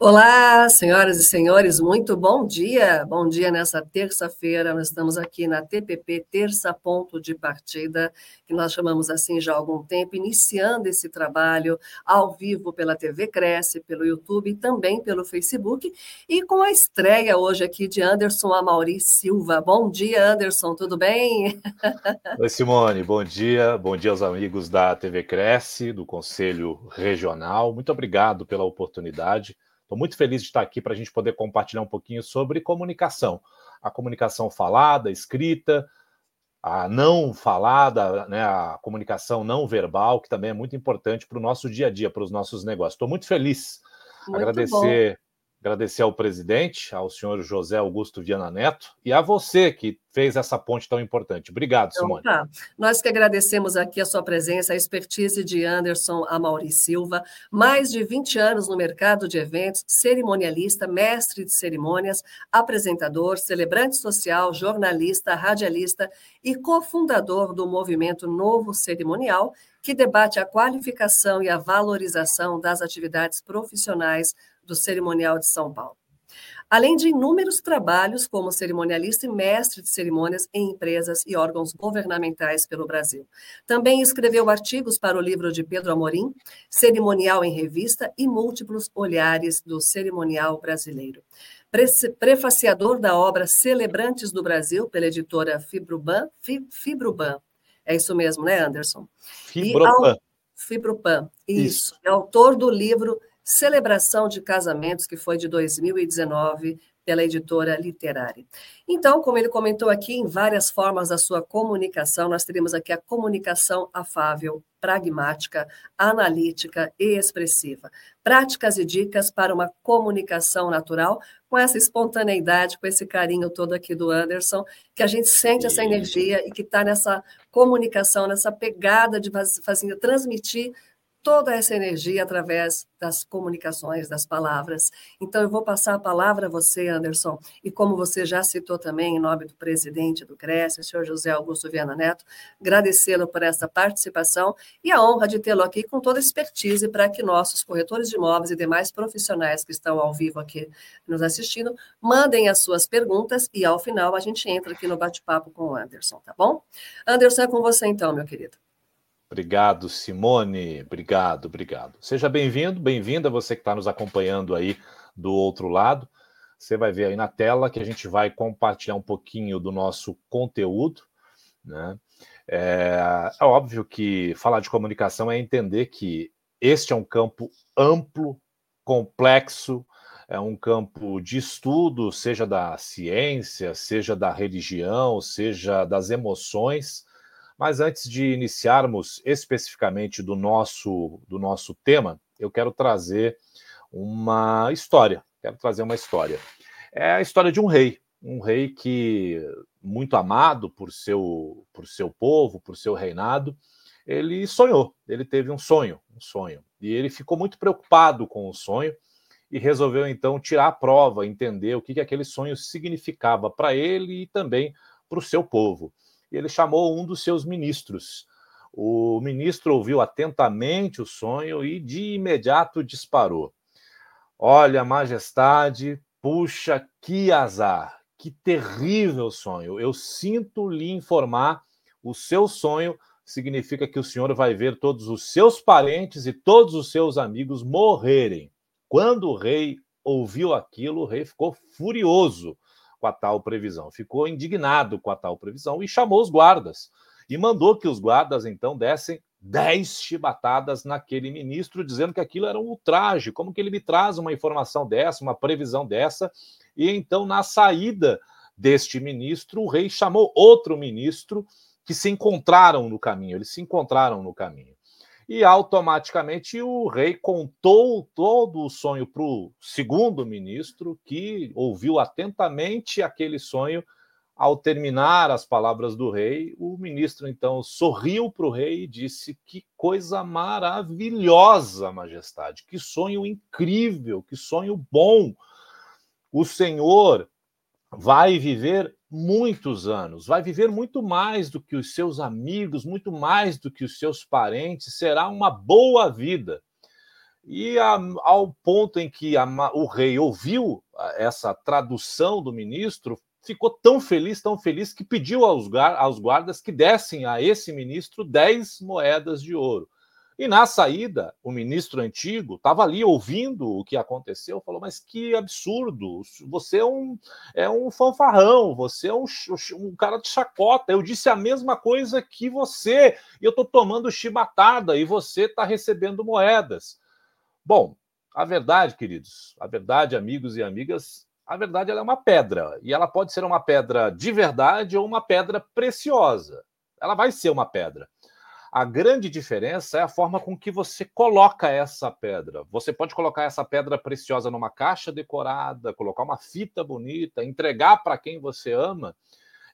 Olá, senhoras e senhores, muito bom dia. Bom dia nessa terça-feira. Nós estamos aqui na TPP Terça Ponto de Partida, que nós chamamos assim já há algum tempo, iniciando esse trabalho ao vivo pela TV Cresce, pelo YouTube e também pelo Facebook, e com a estreia hoje aqui de Anderson Amauri Silva. Bom dia, Anderson, tudo bem? Oi, Simone, bom dia. Bom dia aos amigos da TV Cresce, do Conselho Regional. Muito obrigado pela oportunidade. Estou muito feliz de estar aqui para a gente poder compartilhar um pouquinho sobre comunicação. A comunicação falada, escrita, a não falada, né, a comunicação não verbal, que também é muito importante para o nosso dia a dia, para os nossos negócios. Estou muito feliz. Muito agradecer. Agradecer ao presidente, ao senhor José Augusto Viana Neto, e a você que fez essa ponte tão importante. Obrigado, então, Simone. Tá. Nós que agradecemos aqui a sua presença, a expertise de Anderson Amauri Silva, mais de 20 anos no mercado de eventos, cerimonialista, mestre de cerimônias, apresentador, celebrante social, jornalista, radialista e cofundador do movimento Novo Cerimonial, que debate a qualificação e a valorização das atividades profissionais do Cerimonial de São Paulo. Além de inúmeros trabalhos como cerimonialista e mestre de cerimônias em empresas e órgãos governamentais pelo Brasil. Também escreveu artigos para o livro de Pedro Amorim, Cerimonial em Revista e Múltiplos Olhares do Cerimonial Brasileiro. Prefaciador da obra Celebrantes do Brasil, pela editora Fibruban, Fibruban. É isso mesmo, né, Anderson? Fibropan. Fibropan, isso. isso. É autor do livro Celebração de Casamentos, que foi de 2019 pela editora literária. Então, como ele comentou aqui, em várias formas da sua comunicação, nós teremos aqui a comunicação afável, pragmática, analítica e expressiva. Práticas e dicas para uma comunicação natural, com essa espontaneidade, com esse carinho todo aqui do Anderson, que a gente sente essa energia e que está nessa comunicação, nessa pegada de fazer, transmitir toda essa energia através das comunicações, das palavras. Então, eu vou passar a palavra a você, Anderson, e como você já citou também, em nome do presidente do CRES, o senhor José Augusto Viana Neto, agradecê-lo por essa participação e a honra de tê-lo aqui com toda a expertise para que nossos corretores de imóveis e demais profissionais que estão ao vivo aqui nos assistindo mandem as suas perguntas e, ao final, a gente entra aqui no bate-papo com o Anderson, tá bom? Anderson, é com você então, meu querido. Obrigado, Simone. Obrigado, obrigado. Seja bem-vindo, bem-vinda você que está nos acompanhando aí do outro lado. Você vai ver aí na tela que a gente vai compartilhar um pouquinho do nosso conteúdo. Né? É, é óbvio que falar de comunicação é entender que este é um campo amplo, complexo, é um campo de estudo, seja da ciência, seja da religião, seja das emoções mas antes de iniciarmos especificamente do nosso, do nosso tema, eu quero trazer uma história. Quero trazer uma história. É a história de um rei, um rei que muito amado por seu por seu povo, por seu reinado, ele sonhou, ele teve um sonho, um sonho. E ele ficou muito preocupado com o sonho e resolveu então tirar a prova, entender o que, que aquele sonho significava para ele e também para o seu povo e ele chamou um dos seus ministros. O ministro ouviu atentamente o sonho e de imediato disparou. Olha, majestade, puxa, que azar, que terrível sonho. Eu sinto lhe informar, o seu sonho significa que o senhor vai ver todos os seus parentes e todos os seus amigos morrerem. Quando o rei ouviu aquilo, o rei ficou furioso com a tal previsão. Ficou indignado com a tal previsão e chamou os guardas. E mandou que os guardas, então, dessem dez chibatadas naquele ministro, dizendo que aquilo era um ultraje. Como que ele me traz uma informação dessa, uma previsão dessa? E então, na saída deste ministro, o rei chamou outro ministro que se encontraram no caminho. Eles se encontraram no caminho e automaticamente o rei contou todo o sonho para o segundo ministro, que ouviu atentamente aquele sonho, Ao terminar as palavras do rei, o ministro então sorriu para o rei e disse: Que coisa maravilhosa, majestade, que sonho incrível, que sonho bom. O Senhor vai viver muitos anos, vai viver muito mais do que os seus amigos, muito mais do que os seus parentes, será uma boa vida. E a, ao ponto em que a, o rei ouviu essa tradução do ministro, ficou tão feliz, tão feliz, que pediu aos, aos guardas que dessem a esse ministro 10 moedas de ouro. E na saída, o ministro antigo estava ali ouvindo o que aconteceu, falou: Mas que absurdo! Você é um, é um fanfarrão, você é um, um cara de chacota. Eu disse a mesma coisa que você, e eu estou tomando chibatada, e você está recebendo moedas. Bom, a verdade, queridos, a verdade, amigos e amigas, a verdade é uma pedra e ela pode ser uma pedra de verdade ou uma pedra preciosa. Ela vai ser uma pedra. A grande diferença é a forma com que você coloca essa pedra. Você pode colocar essa pedra preciosa numa caixa decorada, colocar uma fita bonita, entregar para quem você ama.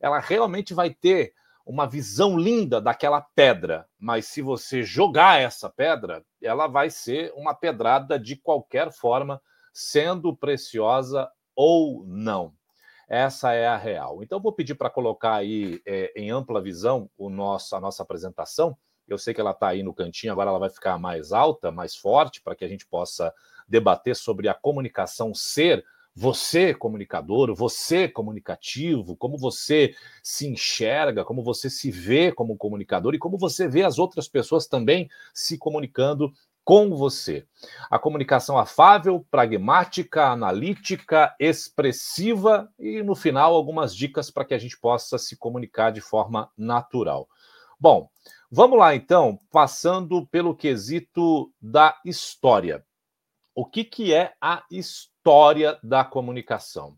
Ela realmente vai ter uma visão linda daquela pedra, mas se você jogar essa pedra, ela vai ser uma pedrada de qualquer forma, sendo preciosa ou não. Essa é a real. Então, vou pedir para colocar aí é, em ampla visão o nosso, a nossa apresentação. Eu sei que ela está aí no cantinho, agora ela vai ficar mais alta, mais forte, para que a gente possa debater sobre a comunicação ser você comunicador, você comunicativo, como você se enxerga, como você se vê como comunicador e como você vê as outras pessoas também se comunicando com você. A comunicação afável, pragmática, analítica, expressiva e, no final, algumas dicas para que a gente possa se comunicar de forma natural. Bom, vamos lá então, passando pelo quesito da história. O que, que é a história da comunicação?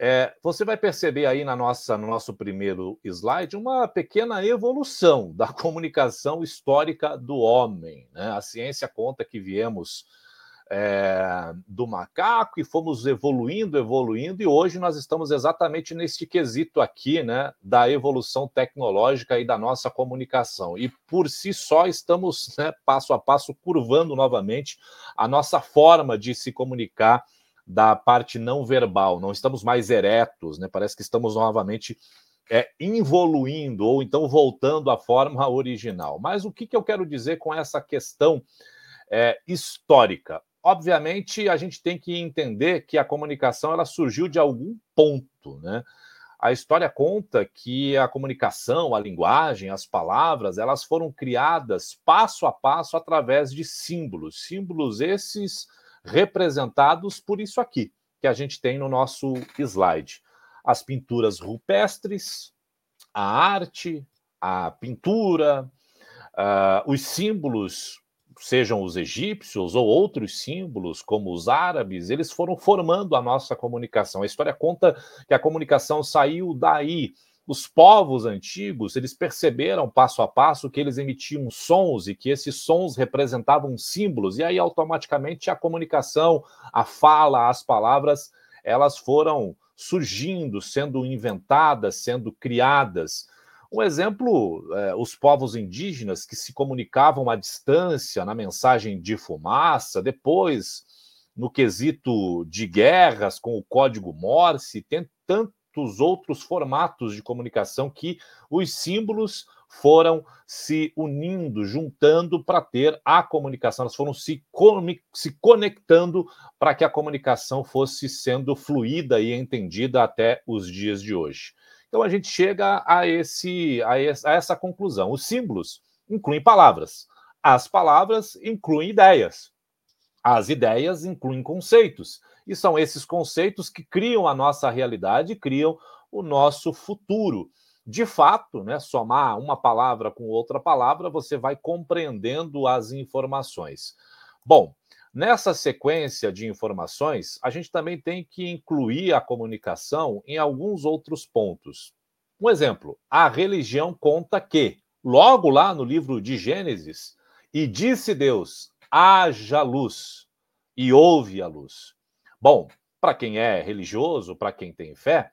É, você vai perceber aí na nossa, no nosso primeiro slide uma pequena evolução da comunicação histórica do homem. Né? A ciência conta que viemos é, do macaco e fomos evoluindo, evoluindo, e hoje nós estamos exatamente neste quesito aqui, né, da evolução tecnológica e da nossa comunicação. E por si só estamos, né, passo a passo, curvando novamente a nossa forma de se comunicar da parte não verbal, não estamos mais eretos, né? Parece que estamos novamente é, evoluindo ou então voltando à forma original. Mas o que, que eu quero dizer com essa questão é, histórica? Obviamente, a gente tem que entender que a comunicação ela surgiu de algum ponto, né? A história conta que a comunicação, a linguagem, as palavras, elas foram criadas passo a passo através de símbolos, símbolos esses representados por isso aqui, que a gente tem no nosso slide. As pinturas rupestres, a arte, a pintura, uh, os símbolos, sejam os egípcios ou outros símbolos, como os árabes, eles foram formando a nossa comunicação. A história conta que a comunicação saiu daí os povos antigos, eles perceberam passo a passo que eles emitiam sons e que esses sons representavam símbolos, e aí automaticamente a comunicação, a fala, as palavras, elas foram surgindo, sendo inventadas, sendo criadas. Um exemplo, é, os povos indígenas que se comunicavam à distância na mensagem de fumaça, depois no quesito de guerras com o código Morse, tem tanto tantos outros formatos de comunicação que os símbolos foram se unindo, juntando para ter a comunicação, elas foram se, se conectando para que a comunicação fosse sendo fluida e entendida até os dias de hoje. Então a gente chega a, esse, a, essa conclusão. Os símbolos incluem palavras, as palavras incluem ideias, as ideias incluem conceitos. E são esses conceitos que criam a nossa realidade, criam o nosso futuro. De fato, né, somar uma palavra com outra palavra, você vai compreendendo as informações. Bom, nessa sequência de informações, a gente também tem que incluir a comunicação em alguns outros pontos. Um exemplo: a religião conta que, logo lá no livro de Gênesis, e disse Deus: haja luz, e houve a luz. Bom, para quem é religioso, para quem tem fé,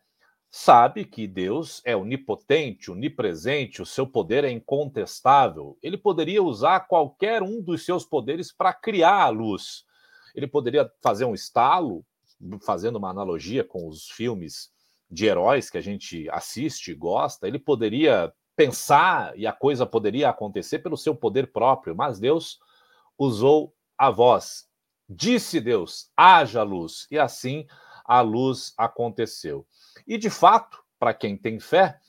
sabe que Deus é onipotente, onipresente, o seu poder é incontestável. Ele poderia usar qualquer um dos seus poderes para criar a luz. Ele poderia fazer um estalo, fazendo uma analogia com os filmes de heróis que a gente assiste e gosta. Ele poderia pensar e a coisa poderia acontecer pelo seu poder próprio, mas Deus usou a voz. Disse Deus: haja luz. E assim a luz aconteceu. E de fato, para quem tem fé,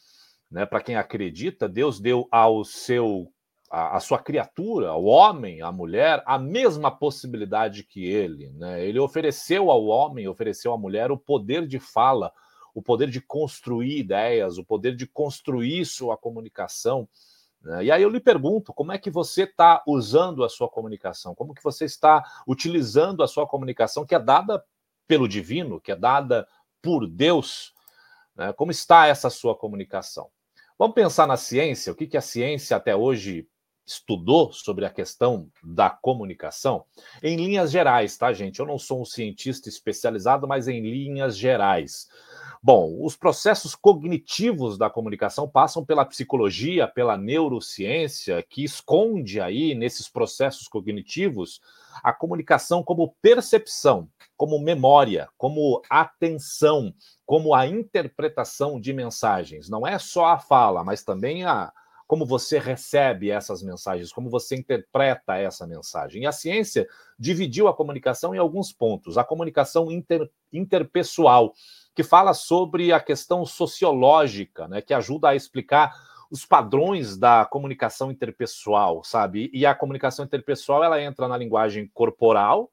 né, para quem acredita, Deus deu ao seu a, a, sua criatura, ao homem, à mulher, a mesma possibilidade que ele. Né? Ele ofereceu ao homem, ofereceu à mulher o poder de fala, o poder de construir ideias, o poder de construir sua comunicação. Né? E aí eu lhe pergunto, como é que você está usando a sua comunicação? Como que você está utilizando a sua comunicação que é dada pelo divino, que é dada por Deus? Né? Como está essa sua comunicação? Vamos pensar na ciência, o que, que a ciência até hoje estudou sobre a questão da comunicação? Em linhas gerais, tá, gente? Eu não sou um cientista especializado, mas em linhas gerais. Bom, os processos cognitivos da comunicação passam pela psicologia, pela neurociência, que esconde aí nesses processos cognitivos a comunicação como percepção, como memória, como atenção, como a interpretação de mensagens. Não é só a fala, mas também a como você recebe essas mensagens, como você interpreta essa mensagem. E a ciência dividiu a comunicação em alguns pontos. A comunicação inter, interpessoal, que fala sobre a questão sociológica, né, que ajuda a explicar os padrões da comunicação interpessoal, sabe? E a comunicação interpessoal ela entra na linguagem corporal,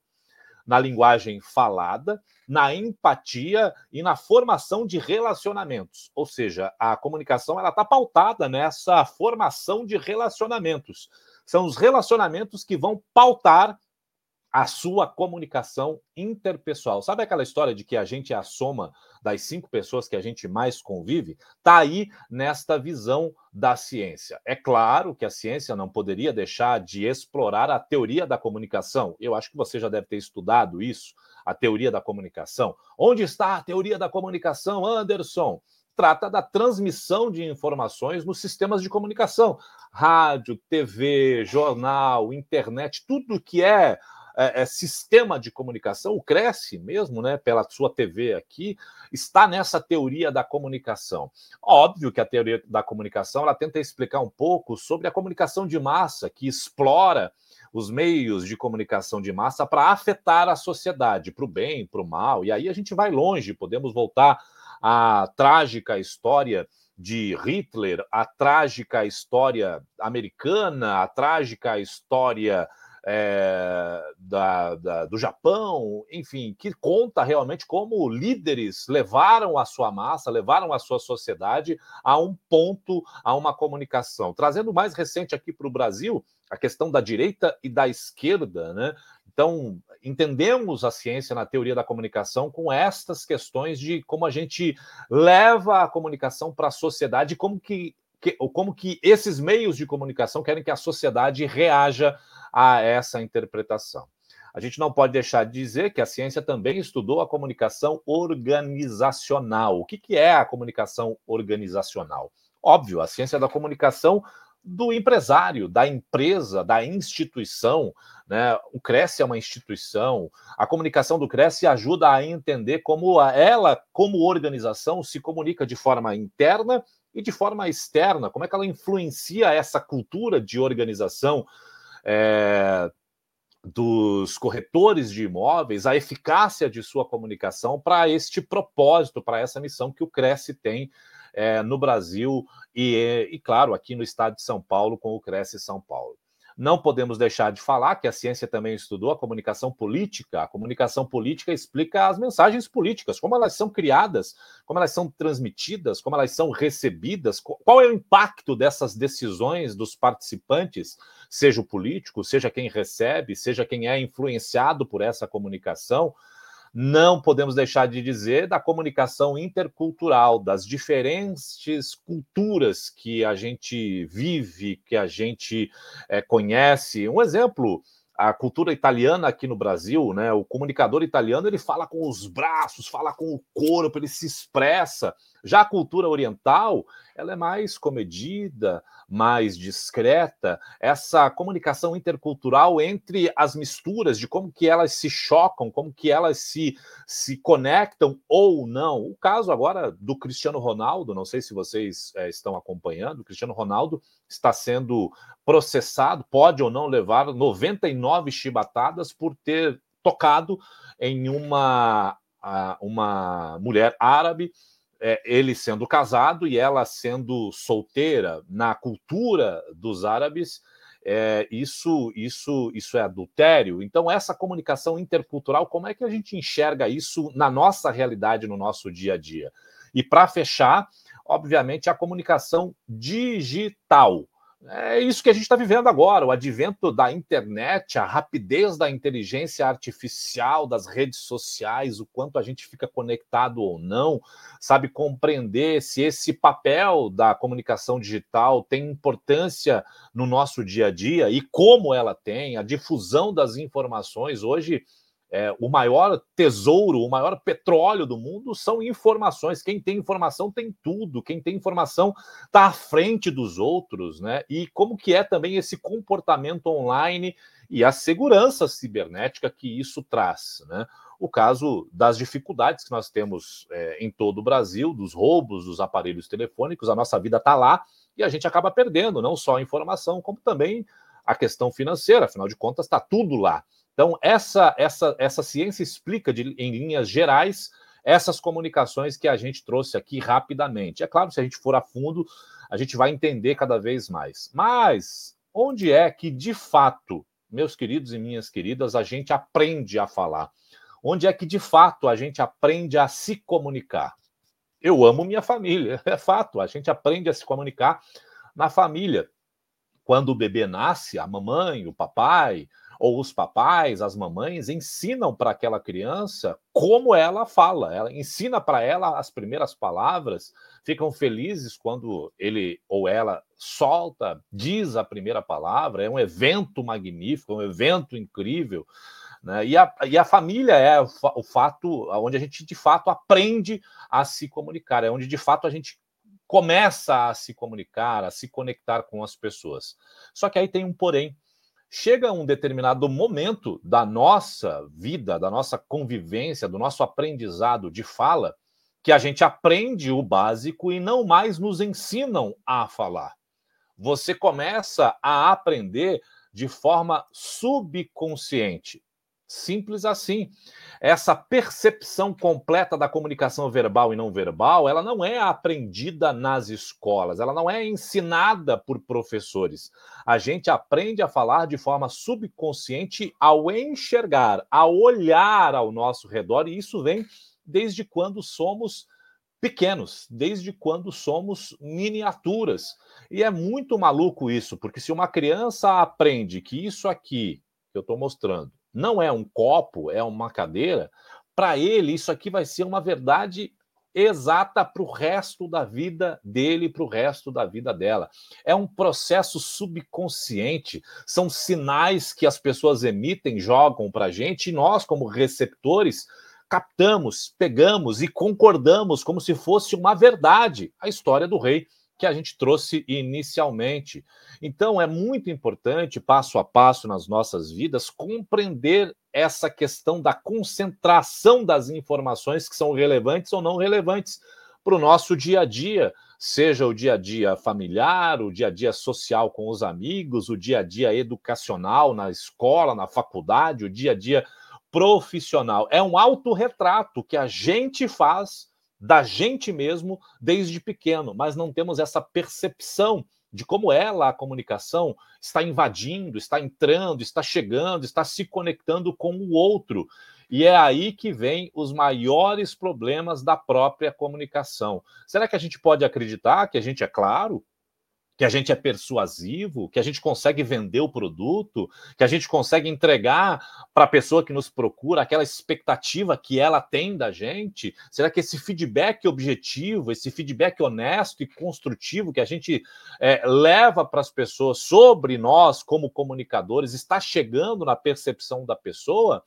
na linguagem falada, na empatia e na formação de relacionamentos. Ou seja, a comunicação ela está pautada nessa formação de relacionamentos. São os relacionamentos que vão pautar a sua comunicação interpessoal. Sabe aquela história de que a gente é a soma das cinco pessoas que a gente mais convive? Está aí nesta visão da ciência. É claro que a ciência não poderia deixar de explorar a teoria da comunicação. Eu acho que você já deve ter estudado isso, a teoria da comunicação. Onde está a teoria da comunicação, Anderson? trata da transmissão de informações nos sistemas de comunicação. Rádio, TV, jornal, internet, tudo que é é, é, sistema de comunicação, o Cresce mesmo, né, pela sua TV aqui, está nessa teoria da comunicação. Óbvio que a teoria da comunicação ela tenta explicar um pouco sobre a comunicação de massa, que explora os meios de comunicação de massa para afetar a sociedade, para o bem, para o mal. E aí a gente vai longe, podemos voltar à trágica história de Hitler, a trágica história americana, a trágica história é, da, da, do Japão, enfim, que conta realmente como líderes levaram a sua massa, levaram a sua sociedade a um ponto, a uma comunicação. Trazendo mais recente aqui para o Brasil, a questão da direita e da esquerda, né? Então, entendemos a ciência na teoria da comunicação com estas questões de como a gente leva a comunicação para a sociedade, como que, que, como que esses meios de comunicação querem que a sociedade reaja a essa interpretação. A gente não pode deixar de dizer que a ciência também estudou a comunicação organizacional. O que, que é a comunicação organizacional? Óbvio, a ciência da comunicação do empresário, da empresa, da instituição. Né? O Cresce é uma instituição. A comunicação do Cresce ajuda a entender como ela, como organização, se comunica de forma interna e de forma externa. Como é que ela influencia essa cultura de organização é, dos corretores de imóveis, a eficácia de sua comunicação para este propósito, para essa missão que o Cresce tem é, no Brasil e, e, claro, aqui no estado de São Paulo, com o Cresce São Paulo. Não podemos deixar de falar que a ciência também estudou a comunicação política. A comunicação política explica as mensagens políticas, como elas são criadas, como elas são transmitidas, como elas são recebidas, qual é o impacto dessas decisões dos participantes, seja o político, seja quem recebe, seja quem é influenciado por essa comunicação não podemos deixar de dizer da comunicação intercultural, das diferentes culturas que a gente vive, que a gente é, conhece. Um exemplo a cultura italiana aqui no Brasil, né? O comunicador italiano ele fala com os braços, fala com o corpo, ele se expressa. Já a cultura oriental, ela é mais comedida, mais discreta. Essa comunicação intercultural entre as misturas de como que elas se chocam, como que elas se, se conectam ou não. O caso agora do Cristiano Ronaldo, não sei se vocês é, estão acompanhando, o Cristiano Ronaldo está sendo processado, pode ou não levar 99 chibatadas por ter tocado em uma, uma mulher árabe, é, ele sendo casado e ela sendo solteira na cultura dos árabes. É, isso, isso, isso é adultério. Então, essa comunicação intercultural, como é que a gente enxerga isso na nossa realidade, no nosso dia a dia? E para fechar, obviamente, a comunicação digital. É isso que a gente está vivendo agora, o advento da internet, a rapidez da inteligência artificial, das redes sociais, o quanto a gente fica conectado ou não, sabe, compreender se esse papel da comunicação digital tem importância no nosso dia a dia e como ela tem, a difusão das informações. Hoje, é, o maior tesouro, o maior petróleo do mundo são informações. Quem tem informação tem tudo. Quem tem informação está à frente dos outros, né? E como que é também esse comportamento online e a segurança cibernética que isso traz, né? O caso das dificuldades que nós temos é, em todo o Brasil, dos roubos dos aparelhos telefônicos, a nossa vida está lá e a gente acaba perdendo não só a informação, como também a questão financeira. Afinal de contas, está tudo lá. Então, essa, essa, essa ciência explica de, em linhas gerais essas comunicações que a gente trouxe aqui rapidamente. É claro, se a gente for a fundo, a gente vai entender cada vez mais. Mas onde é que, de fato, meus queridos e minhas queridas, a gente aprende a falar? Onde é que, de fato, a gente aprende a se comunicar? Eu amo minha família, é fato, a gente aprende a se comunicar na família. Quando o bebê nasce, a mamãe, o papai, ou os papais, as mamães ensinam para aquela criança como ela fala, ela ensina para ela as primeiras palavras, ficam felizes quando ele ou ela solta, diz a primeira palavra, é um evento magnífico, um evento incrível. Né? E, a, e a família é o, o fato onde a gente de fato aprende a se comunicar, é onde de fato a gente começa a se comunicar, a se conectar com as pessoas. Só que aí tem um porém chega um determinado momento da nossa vida, da nossa convivência, do nosso aprendizado de fala, que a gente aprende o básico e não mais nos ensinam a falar. Você começa a aprender de forma subconsciente. Simples assim. Essa percepção completa da comunicação verbal e não verbal, ela não é aprendida nas escolas, ela não é ensinada por professores. A gente aprende a falar de forma subconsciente ao enxergar, ao olhar ao nosso redor, e isso vem desde quando somos pequenos, desde quando somos miniaturas. E é muito maluco isso, porque se uma criança aprende que isso aqui que eu estou mostrando não é um copo, é uma cadeira, para ele isso aqui vai ser uma verdade exata para o resto da vida dele, para o resto da vida dela. É um processo subconsciente, são sinais que as pessoas emitem, jogam para a gente, e nós, como receptores, captamos, pegamos e concordamos como se fosse uma verdade a história do rei que a gente trouxe inicialmente. Então, é muito importante, passo a passo nas nossas vidas, compreender essa questão da concentração das informações que são relevantes ou não relevantes para o nosso dia a dia, seja o dia a dia familiar, o dia a dia social com os amigos, o dia a dia educacional na escola, na faculdade, o dia a dia profissional. É um autorretrato que a gente faz da gente mesmo desde pequeno, mas não temos essa percepção de como ela, a comunicação, está invadindo, está entrando, está chegando, está se conectando com o outro. E é aí que vem os maiores problemas da própria comunicação. Será que a gente pode acreditar que a gente é claro? Que a gente é persuasivo, que a gente consegue vender o produto, que a gente consegue entregar para a pessoa que nos procura aquela expectativa que ela tem da gente? Será que esse feedback objetivo, esse feedback honesto e construtivo que a gente é, leva para as pessoas sobre nós como comunicadores está chegando na percepção da pessoa?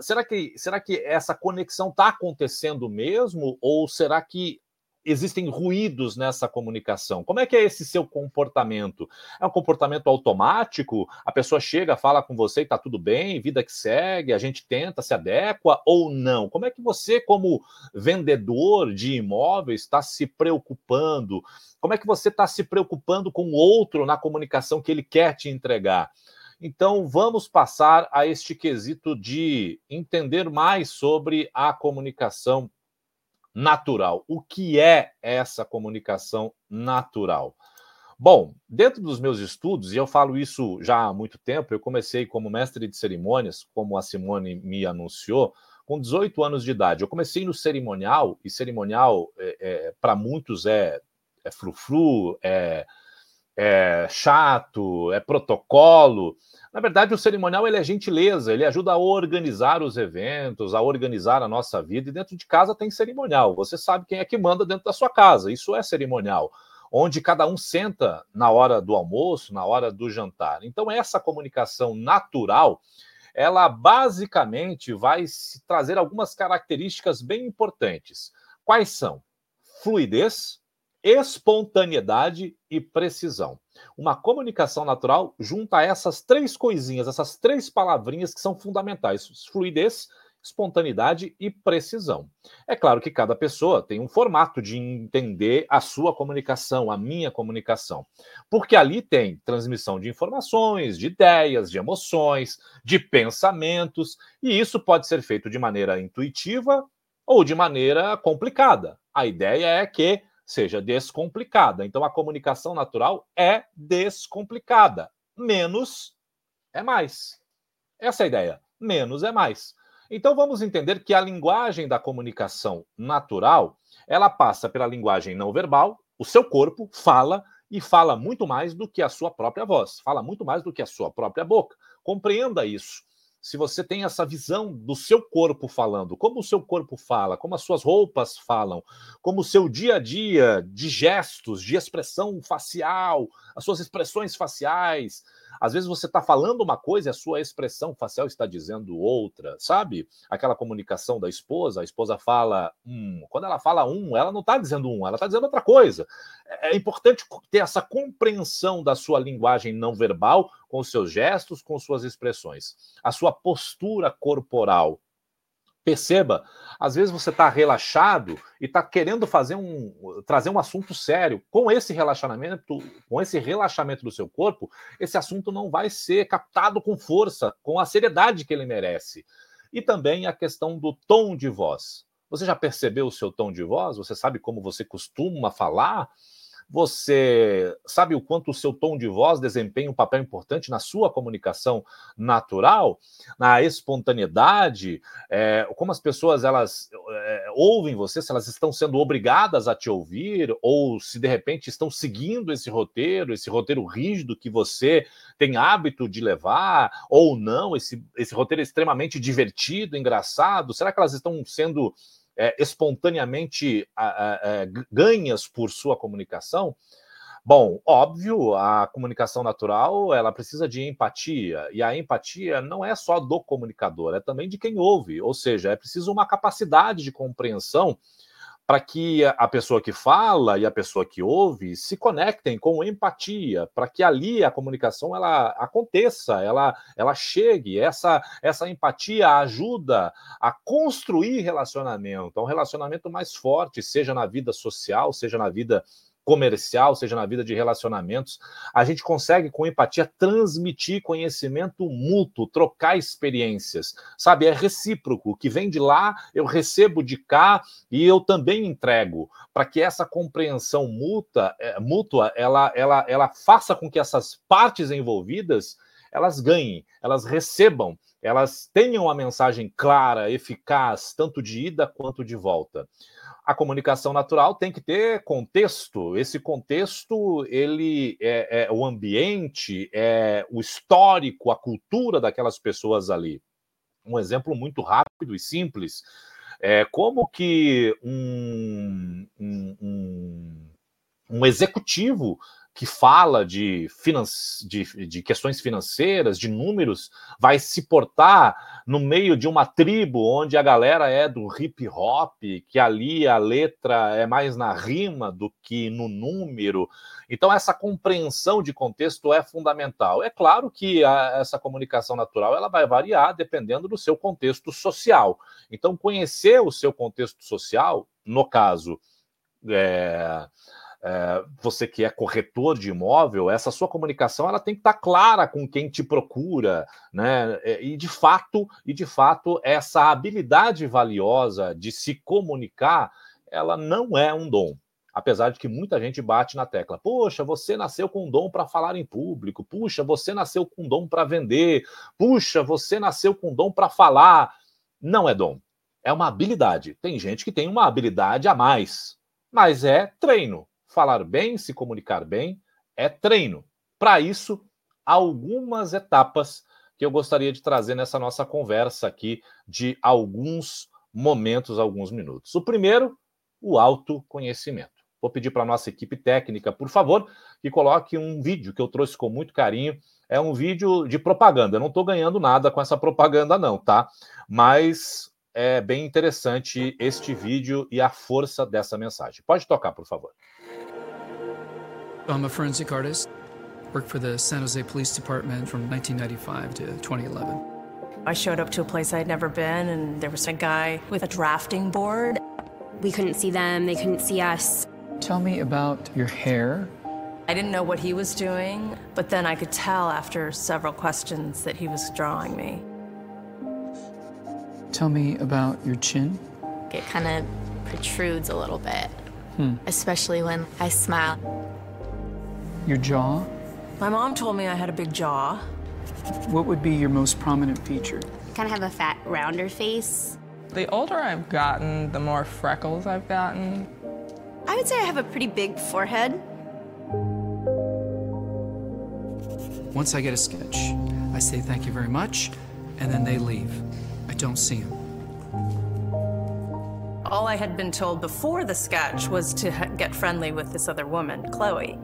Será que, será que essa conexão está acontecendo mesmo? Ou será que existem ruídos nessa comunicação. Como é que é esse seu comportamento? É um comportamento automático? A pessoa chega, fala com você e está tudo bem, vida que segue, a gente tenta, se adequa ou não? Como é que você, como vendedor de imóveis, está se preocupando? Como é que você está se preocupando com o outro na comunicação que ele quer te entregar? Então, vamos passar a este quesito de entender mais sobre a comunicação natural. O que é essa comunicação natural? Bom, dentro dos meus estudos, e eu falo isso já há muito tempo, eu comecei como mestre de cerimônias, como a Simone me anunciou, com 18 anos de idade. Eu comecei no cerimonial, e cerimonial, é, é, para muitos, é, é frufru, é, é chato, é protocolo. Na verdade, o cerimonial ele é gentileza, ele ajuda a organizar os eventos, a organizar a nossa vida. E dentro de casa tem cerimonial. Você sabe quem é que manda dentro da sua casa. Isso é cerimonial, onde cada um senta na hora do almoço, na hora do jantar. Então, essa comunicação natural, ela basicamente vai trazer algumas características bem importantes. Quais são? Fluidez, espontaneidade e precisão. Uma comunicação natural junta essas três coisinhas, essas três palavrinhas que são fundamentais: fluidez, espontaneidade e precisão. É claro que cada pessoa tem um formato de entender a sua comunicação, a minha comunicação, porque ali tem transmissão de informações, de ideias, de emoções, de pensamentos, e isso pode ser feito de maneira intuitiva ou de maneira complicada. A ideia é que seja descomplicada. Então, a comunicação natural é descomplicada. Menos é mais. Essa é a ideia. Menos é mais. Então, vamos entender que a linguagem da comunicação natural ela passa pela linguagem não verbal, o seu corpo fala e fala muito mais do que a sua própria voz, fala muito mais do que a sua própria boca. Compreenda isso se você tem essa visão do seu corpo falando, como o seu corpo fala, como as suas roupas falam, como o seu dia a dia de gestos, de expressão facial, as suas expressões faciais, às vezes você está falando uma coisa e a sua expressão facial está dizendo outra, sabe? Aquela comunicação da esposa, a esposa fala um. Quando ela fala um, ela não está dizendo um, ela está dizendo outra coisa. É, é importante ter essa compreensão da sua linguagem não verbal, com seus gestos, com suas expressões, a sua postura corporal. Perceba, às vezes você está relaxado e está querendo fazer um trazer um assunto sério. Com esse relaxamento, com esse relaxamento do seu corpo, esse assunto não vai ser captado com força, com a seriedade que ele merece. E também a questão do tom de voz. Você já percebeu o seu tom de voz? Você sabe como você costuma falar? Você sabe o quanto o seu tom de voz desempenha um papel importante na sua comunicação natural, na espontaneidade, é, como as pessoas elas é, ouvem você, se elas estão sendo obrigadas a te ouvir ou se de repente estão seguindo esse roteiro, esse roteiro rígido que você tem hábito de levar ou não, esse, esse roteiro extremamente divertido, engraçado, será que elas estão sendo é, espontaneamente é, ganhas por sua comunicação? Bom, óbvio, a comunicação natural ela precisa de empatia e a empatia não é só do comunicador, é também de quem ouve. Ou seja, é preciso uma capacidade de compreensão para que a pessoa que fala e a pessoa que ouve se conectem com empatia, para que ali a comunicação ela aconteça, ela, ela chegue. Essa, essa empatia ajuda a construir relacionamento, um relacionamento mais forte, seja na vida social, seja na vida comercial, seja na vida de relacionamentos, a gente consegue, com empatia, transmitir conhecimento mútuo, trocar experiências, sabe? É recíproco. O que vem de lá, eu recebo de cá e eu também entrego, para que essa compreensão mútua, é, mútua ela, ela, ela faça com que essas partes envolvidas elas ganhem, elas recebam elas tenham a mensagem clara, eficaz, tanto de ida quanto de volta. A comunicação natural tem que ter contexto. Esse contexto, ele é, é o ambiente, é o histórico, a cultura daquelas pessoas ali. Um exemplo muito rápido e simples é como que um, um, um, um executivo que fala de, de, de, questões financeiras, de números, vai se portar no meio de uma tribo onde a galera é do hip hop, que ali a letra é mais na rima do que no número. Então, essa compreensão de contexto é fundamental. É claro que a, essa comunicação natural ela vai variar dependendo do seu contexto social. Então, conhecer o seu contexto social, no caso. É, é, você que é corretor de imóvel, essa sua comunicação ela tem que estar clara com quem te procura, né? É, e de fato, e de fato, essa habilidade valiosa de se comunicar, ela não é um dom. Apesar de que muita gente bate na tecla. Poxa, você nasceu com um dom para falar em público. Puxa, você nasceu com um dom para vender. Puxa, você nasceu com um dom para falar. Não é dom. É uma habilidade. Tem gente que tem uma habilidade a mais, mas é treino falar bem, se comunicar bem, é treino. Para isso, algumas etapas que eu gostaria de trazer nessa nossa conversa aqui de alguns momentos, alguns minutos. O primeiro, o autoconhecimento. Vou pedir para a nossa equipe técnica, por favor, que coloque um vídeo que eu trouxe com muito carinho. É um vídeo de propaganda. Eu não estou ganhando nada com essa propaganda, não, tá? Mas é bem interessante este vídeo e a força dessa mensagem. Pode tocar, por favor. I'm a forensic artist. Worked for the San Jose Police Department from 1995 to 2011. I showed up to a place I'd never been, and there was a guy with a drafting board. We couldn't see them, they couldn't see us. Tell me about your hair. I didn't know what he was doing, but then I could tell after several questions that he was drawing me. Tell me about your chin. It kind of protrudes a little bit, hmm. especially when I smile. Your jaw? My mom told me I had a big jaw. What would be your most prominent feature? I Kind of have a fat, rounder face. The older I've gotten, the more freckles I've gotten. I would say I have a pretty big forehead. Once I get a sketch, I say thank you very much, and then they leave. I don't see them. All I had been told before the sketch was to get friendly with this other woman, Chloe.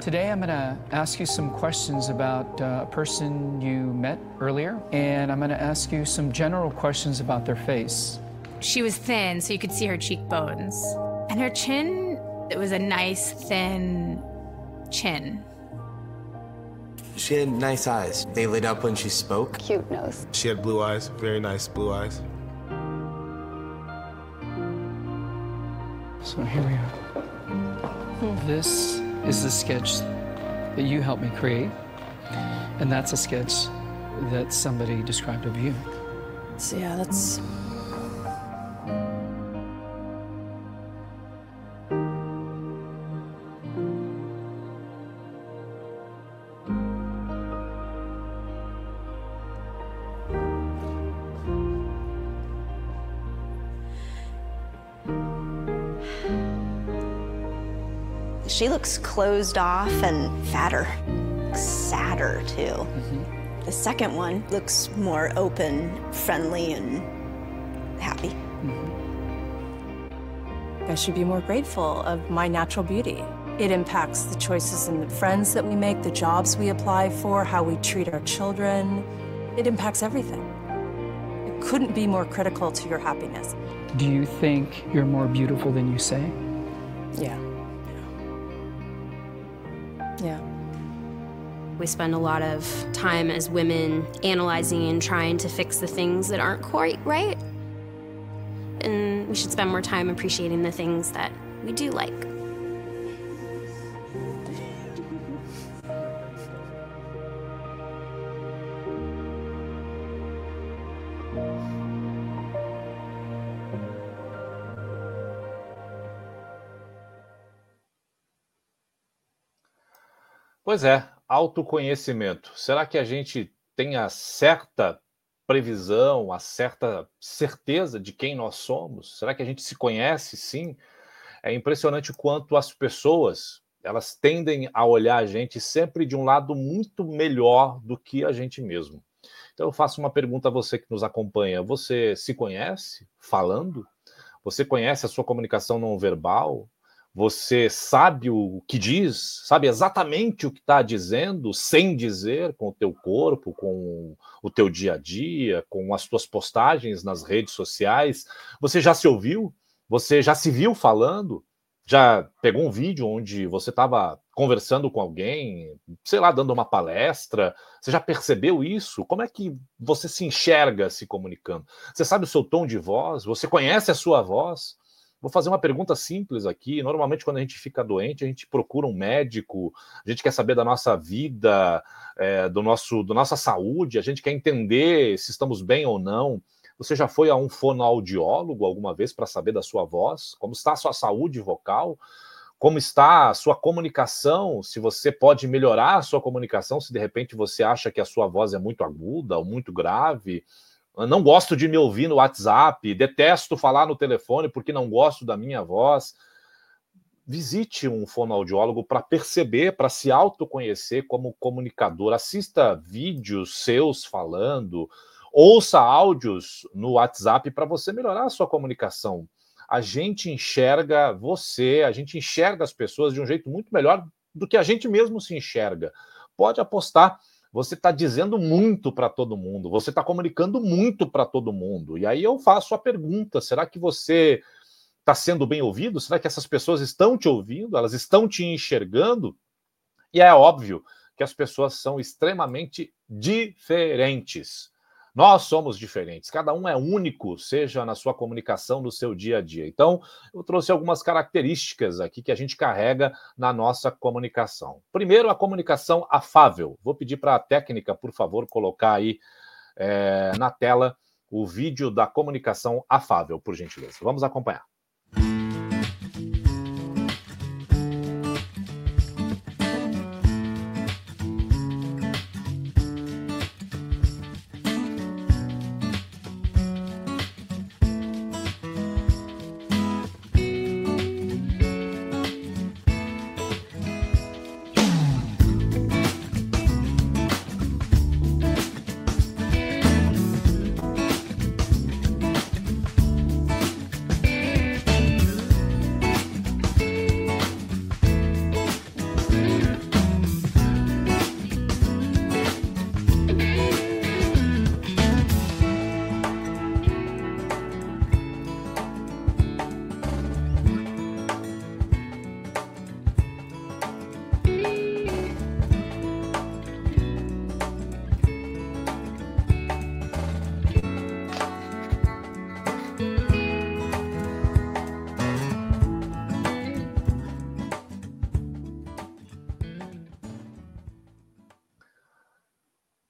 Today I'm going to ask you some questions about uh, a person you met earlier, and I'm going to ask you some general questions about their face. She was thin, so you could see her cheekbones. And her chin, it was a nice, thin chin. She had nice eyes. They lit up when she spoke. Cute nose. She had blue eyes, very nice blue eyes. So here we are. This is the sketch that you helped me create. And that's a sketch that somebody described of you. So yeah, that's She looks closed off and fatter, sadder too. Mm -hmm. The second one looks more open, friendly, and happy. Mm -hmm. I should be more grateful of my natural beauty. It impacts the choices and the friends that we make, the jobs we apply for, how we treat our children. It impacts everything. It couldn't be more critical to your happiness. Do you think you're more beautiful than you say? Yeah. Yeah. We spend a lot of time as women analyzing and trying to fix the things that aren't quite right. And we should spend more time appreciating the things that we do like. Pois é, autoconhecimento. Será que a gente tem a certa previsão, a certa certeza de quem nós somos? Será que a gente se conhece? Sim. É impressionante quanto as pessoas elas tendem a olhar a gente sempre de um lado muito melhor do que a gente mesmo. Então eu faço uma pergunta a você que nos acompanha: você se conhece falando? Você conhece a sua comunicação não verbal? Você sabe o que diz, sabe exatamente o que está dizendo, sem dizer, com o teu corpo, com o teu dia a dia, com as tuas postagens nas redes sociais. Você já se ouviu? Você já se viu falando? Já pegou um vídeo onde você estava conversando com alguém, sei lá, dando uma palestra? Você já percebeu isso? Como é que você se enxerga se comunicando? Você sabe o seu tom de voz? Você conhece a sua voz? Vou fazer uma pergunta simples aqui. Normalmente, quando a gente fica doente, a gente procura um médico, a gente quer saber da nossa vida, é, do nosso, da nossa saúde, a gente quer entender se estamos bem ou não. Você já foi a um fonoaudiólogo alguma vez para saber da sua voz? Como está a sua saúde vocal? Como está a sua comunicação? Se você pode melhorar a sua comunicação, se de repente você acha que a sua voz é muito aguda ou muito grave, eu não gosto de me ouvir no WhatsApp, detesto falar no telefone porque não gosto da minha voz. Visite um fonoaudiólogo para perceber, para se autoconhecer como comunicador. Assista vídeos seus falando, ouça áudios no WhatsApp para você melhorar a sua comunicação. A gente enxerga você, a gente enxerga as pessoas de um jeito muito melhor do que a gente mesmo se enxerga. Pode apostar você está dizendo muito para todo mundo, você está comunicando muito para todo mundo. E aí eu faço a pergunta: será que você está sendo bem ouvido? Será que essas pessoas estão te ouvindo? Elas estão te enxergando? E é óbvio que as pessoas são extremamente diferentes. Nós somos diferentes, cada um é único, seja na sua comunicação, no seu dia a dia. Então, eu trouxe algumas características aqui que a gente carrega na nossa comunicação. Primeiro, a comunicação afável. Vou pedir para a técnica, por favor, colocar aí é, na tela o vídeo da comunicação afável, por gentileza. Vamos acompanhar.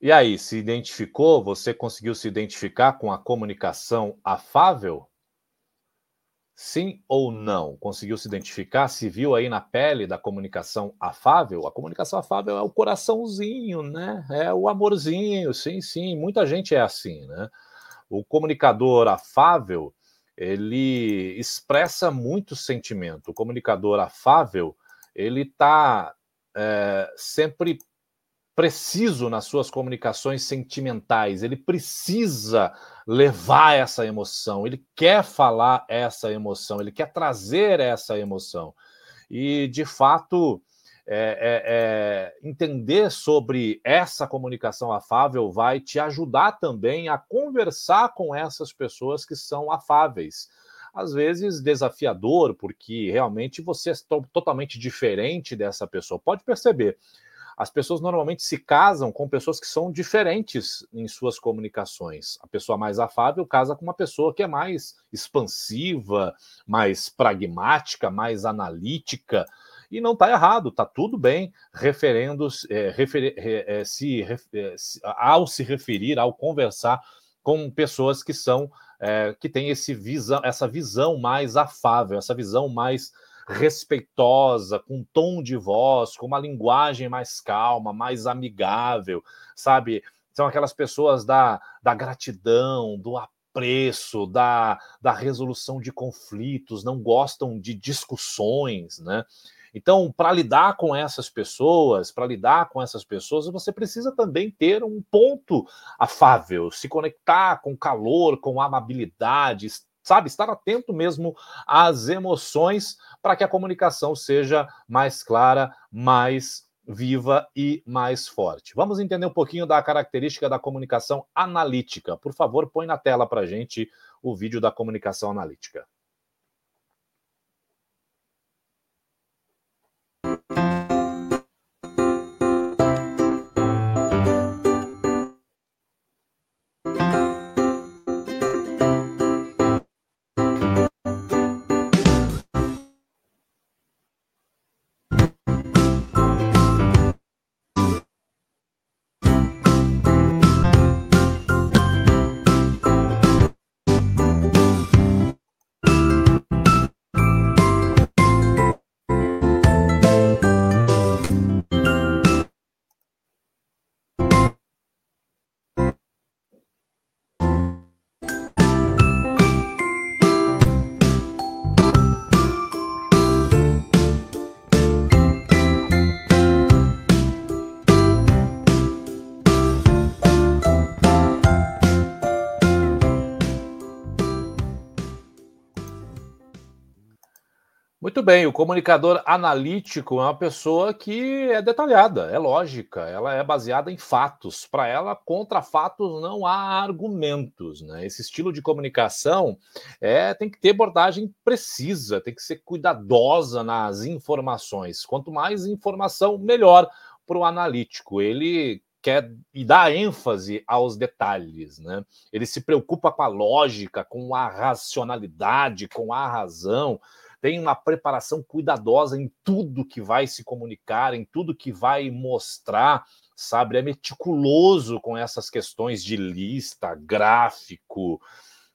E aí, se identificou? Você conseguiu se identificar com a comunicação afável? Sim ou não? Conseguiu se identificar? Se viu aí na pele da comunicação afável? A comunicação afável é o coraçãozinho, né? É o amorzinho, sim, sim. Muita gente é assim, né? O comunicador afável, ele expressa muito sentimento. O comunicador afável, ele está é, sempre preciso nas suas comunicações sentimentais, ele precisa levar essa emoção, ele quer falar essa emoção, ele quer trazer essa emoção. E, de fato, é, é, é, entender sobre essa comunicação afável vai te ajudar também a conversar com essas pessoas que são afáveis. Às vezes desafiador, porque realmente você é totalmente diferente dessa pessoa. Pode perceber, as pessoas normalmente se casam com pessoas que são diferentes em suas comunicações. A pessoa mais afável casa com uma pessoa que é mais expansiva, mais pragmática, mais analítica. E não está errado, está tudo bem, referendo é, refer, é, se, é, ao se referir, ao conversar com pessoas que são é, que têm esse visão, essa visão mais afável, essa visão mais respeitosa, com tom de voz, com uma linguagem mais calma, mais amigável, sabe? São aquelas pessoas da, da gratidão, do apreço, da, da resolução de conflitos, não gostam de discussões, né? Então, para lidar com essas pessoas, para lidar com essas pessoas, você precisa também ter um ponto afável, se conectar com calor, com amabilidade, sabe, estar atento mesmo às emoções para que a comunicação seja mais clara, mais viva e mais forte. Vamos entender um pouquinho da característica da comunicação analítica. Por favor, põe na tela para gente o vídeo da comunicação analítica. Muito bem, o comunicador analítico é uma pessoa que é detalhada, é lógica, ela é baseada em fatos. Para ela, contra fatos não há argumentos. Né? Esse estilo de comunicação é, tem que ter abordagem precisa, tem que ser cuidadosa nas informações. Quanto mais informação, melhor para o analítico. Ele quer e dá ênfase aos detalhes, né? Ele se preocupa com a lógica, com a racionalidade, com a razão tem uma preparação cuidadosa em tudo que vai se comunicar, em tudo que vai mostrar, sabe? É meticuloso com essas questões de lista, gráfico,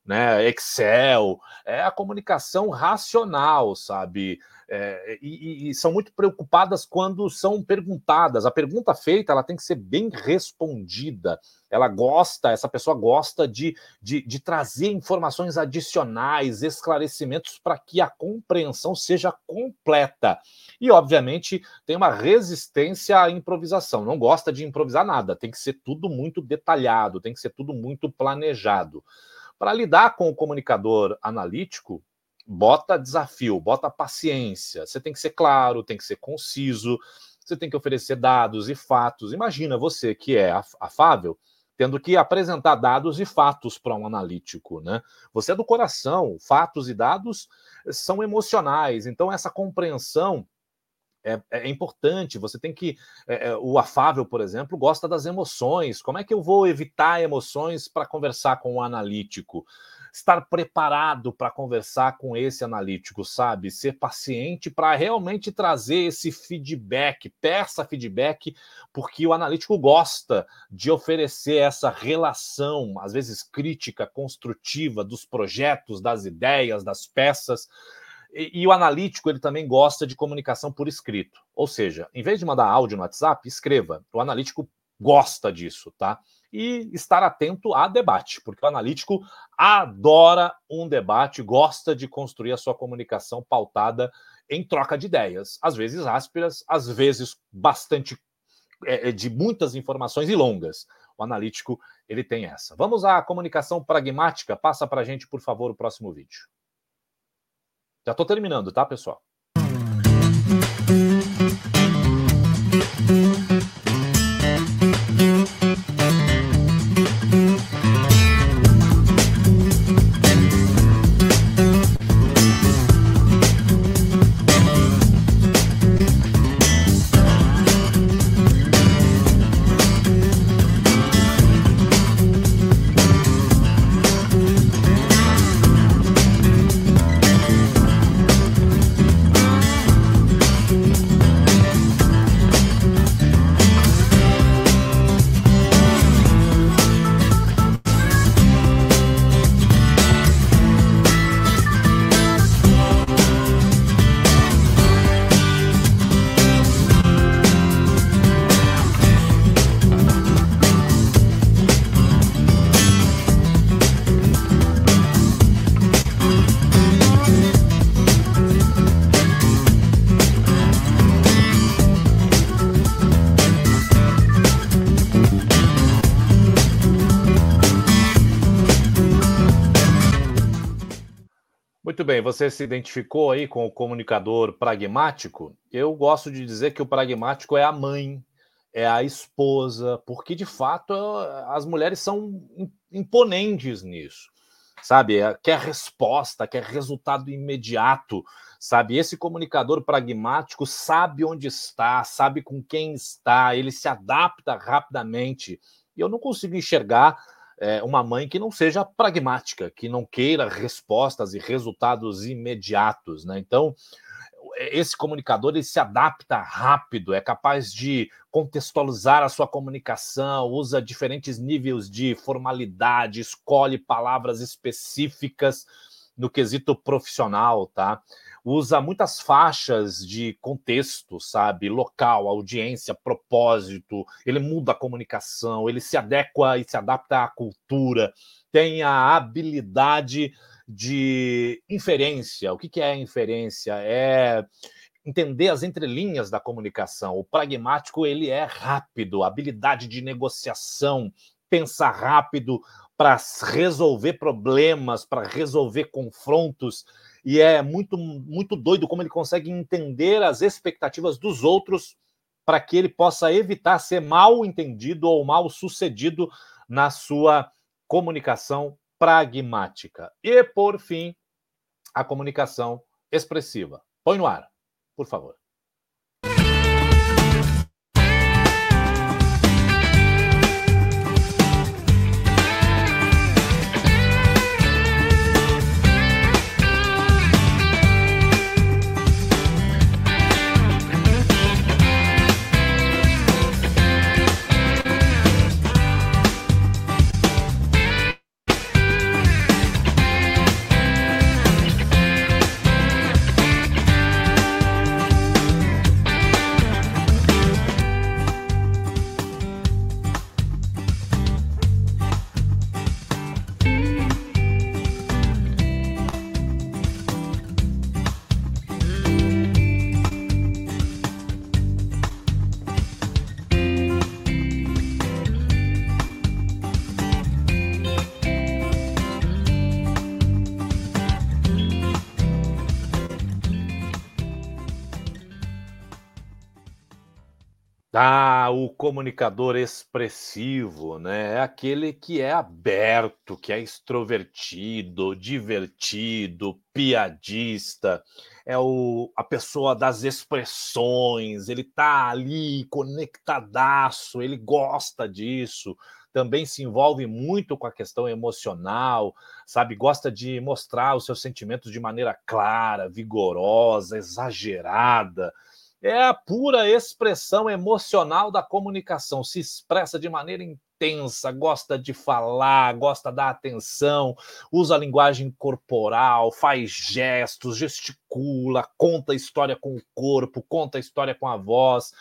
né, Excel, é a comunicação racional, sabe? É, e, e, são muito preocupadas quando são perguntadas. A pergunta feita ela tem que ser bem respondida. Ela gosta, essa pessoa gosta de, de, de trazer informações adicionais, esclarecimentos para que a compreensão seja completa. E, obviamente, tem uma resistência à improvisação. Não gosta de improvisar nada. Tem que ser tudo muito detalhado, tem que ser tudo muito planejado. Para lidar com o comunicador analítico, bota desafio, bota paciência. Você tem que ser claro, tem que ser conciso, você tem que oferecer dados e fatos. Imagina você que é afável tendo que apresentar dados e fatos para um analítico, né? Você é do coração, fatos e dados são emocionais, então essa compreensão é, é, importante. Você tem que. É, é, o afável, por exemplo, gosta das emoções. Como é que eu vou evitar emoções para conversar com o analítico? Estar preparado para conversar com esse analítico, sabe? Ser paciente para realmente trazer esse feedback. Peça feedback, porque o analítico gosta de oferecer essa relação, às vezes crítica, construtiva, dos projetos, das ideias, das peças e, e, o analítico ele também gosta de comunicação por escrito. Ou seja, em vez de mandar áudio no WhatsApp, escreva. O analítico gosta disso, tá? E estar atento a debate, porque o analítico adora um debate, gosta de construir a sua comunicação pautada em troca de ideias, às vezes ásperas, às vezes bastante é, é de muitas informações e longas. O analítico ele tem essa. Vamos à comunicação pragmática. Passa para a gente, por favor, o próximo vídeo. Já estou terminando, tá, pessoal? Bem, você se identificou aí com o comunicador pragmático? Eu gosto de dizer que o pragmático é a mãe, é a esposa, porque de fato as mulheres são imponentes nisso, sabe? É, quer resposta, quer resultado imediato, sabe? Esse comunicador pragmático sabe onde está, sabe com quem está, ele se adapta rapidamente. E eu não consigo enxergar é, uma mãe que não seja pragmática, que não queira respostas e resultados imediatos, né? Então, esse comunicador ele se adapta rápido, é capaz de contextualizar a sua comunicação, usa diferentes níveis de formalidade, escolhe palavras específicas no quesito profissional, tá? Usa muitas faixas de contexto, sabe? Local, audiência, propósito, ele muda a comunicação, ele se adequa e se adapta à cultura, tem a habilidade de inferência. O que é inferência? É entender as entrelinhas da comunicação. O pragmático ele é rápido, habilidade de negociação, pensa rápido para resolver problemas, para resolver confrontos e é muito, muito doido como ele consegue entender as expectativas dos outros para que ele possa evitar ser mal entendido ou mal sucedido na sua comunicação pragmática. E, por fim, a comunicação expressiva. Põe no ar, por favor. O comunicador expressivo, né? É aquele que é aberto, que é extrovertido, divertido, piadista, é o, a pessoa das expressões, ele tá ali conectadaço, ele gosta disso, também se envolve muito com a questão emocional, sabe? Gosta de mostrar os seus sentimentos de maneira clara, vigorosa, exagerada é a pura expressão emocional da comunicação, se expressa de maneira intensa, gosta de falar, gosta da atenção, usa a linguagem corporal, faz gestos, gesticula, conta a história com o corpo, conta a história com a voz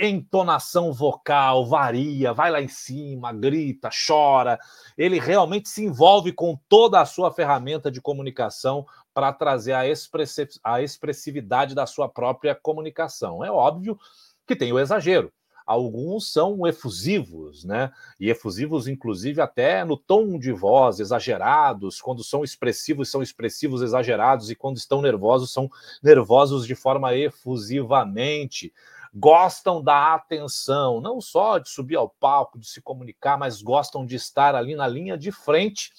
entonação vocal varia, vai lá em cima, grita, chora. Ele realmente se envolve com toda a sua ferramenta de comunicação para trazer a, a expressividade da sua própria comunicação. É óbvio que tem o exagero. Alguns são efusivos, né? E efusivos, inclusive, até no tom de voz, exagerados. Quando são expressivos, são expressivos exagerados, e quando estão nervosos, são nervosos de forma efusivamente gostam da atenção, não só de subir ao palco, de se comunicar, mas gostam de estar ali na linha de frente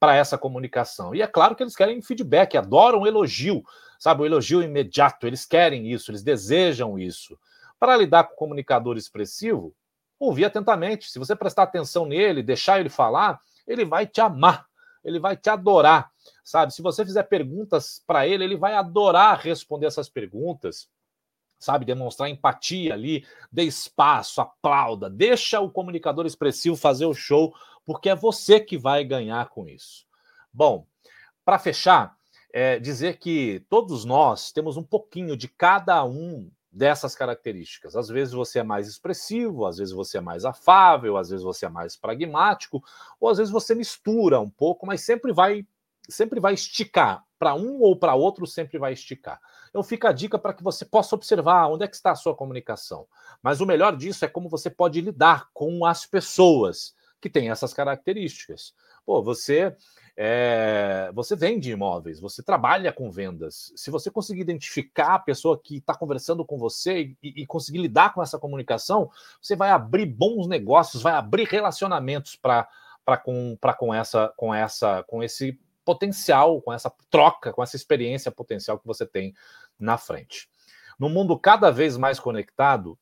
para essa comunicação. E é claro que eles querem feedback, adoram elogio, sabe? O elogio imediato, eles querem isso, eles desejam isso. Para lidar com o comunicador expressivo, ouvir atentamente. Se você prestar atenção nele, deixar ele falar, ele vai te amar, ele vai te adorar, sabe? Se você fizer perguntas para ele, ele vai adorar responder essas perguntas sabe, demonstrar empatia ali, dê espaço, aplauda, deixa o comunicador expressivo fazer o show, porque é você que vai ganhar com isso. Bom, para fechar, é dizer que todos nós temos um pouquinho de cada um dessas características. Às vezes você é mais expressivo, às vezes você é mais afável, às vezes você é mais pragmático, ou às vezes você mistura um pouco, mas sempre vai sempre vai esticar para um ou para outro, sempre vai esticar. Então fica a dica para que você possa observar onde é que está a sua comunicação. Mas o melhor disso é como você pode lidar com as pessoas que têm essas características. Pô, você É, você vende imóveis, você trabalha com vendas. Se você conseguir identificar a pessoa que está conversando com você e, e, conseguir lidar com essa comunicação, você vai abrir bons negócios, vai abrir relacionamentos para com, com essa com essa com esse potencial, com essa troca, com essa experiência potencial que você tem na frente. No mundo cada vez mais conectado,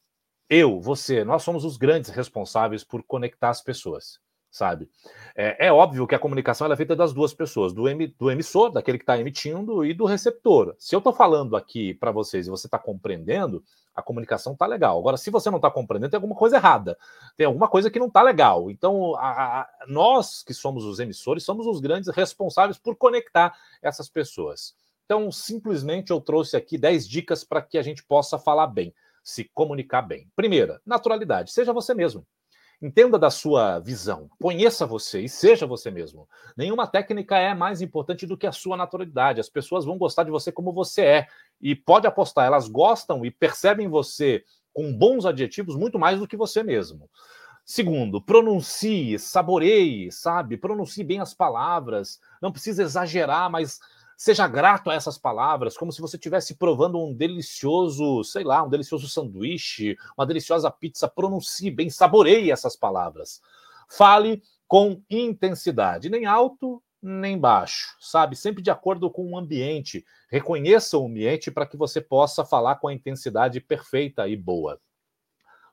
eu, você, nós somos os grandes responsáveis por conectar as pessoas sabe? É, é, óbvio que a comunicação é feita das duas pessoas, do, em, do emissor, daquele que está emitindo, e do receptor. Se eu estou falando aqui para vocês e você está compreendendo, a comunicação está legal. Agora, se você não está compreendendo, tem alguma coisa errada, tem alguma coisa que não está legal. Então, a, a, nós que somos os emissores, somos os grandes responsáveis por conectar essas pessoas. Então, simplesmente eu trouxe aqui 10 dicas para que a gente possa falar bem, se comunicar bem. Primeira, naturalidade, seja você mesmo. Entenda da sua visão, conheça você e seja você mesmo. Nenhuma técnica é mais importante do que a sua naturalidade. As pessoas vão gostar de você como você é. E pode apostar, elas gostam e percebem você com bons adjetivos muito mais do que você mesmo. Segundo, pronuncie, saboreie, sabe? Pronuncie bem as palavras. Não precisa exagerar, mas Seja grato a essas palavras, como se você estivesse provando um delicioso, sei lá, um delicioso sanduíche, uma deliciosa pizza. Pronuncie bem, saboreie essas palavras. Fale com intensidade, nem alto nem baixo, sabe? Sempre de acordo com o ambiente. Reconheça o ambiente para que você possa falar com a intensidade perfeita e boa.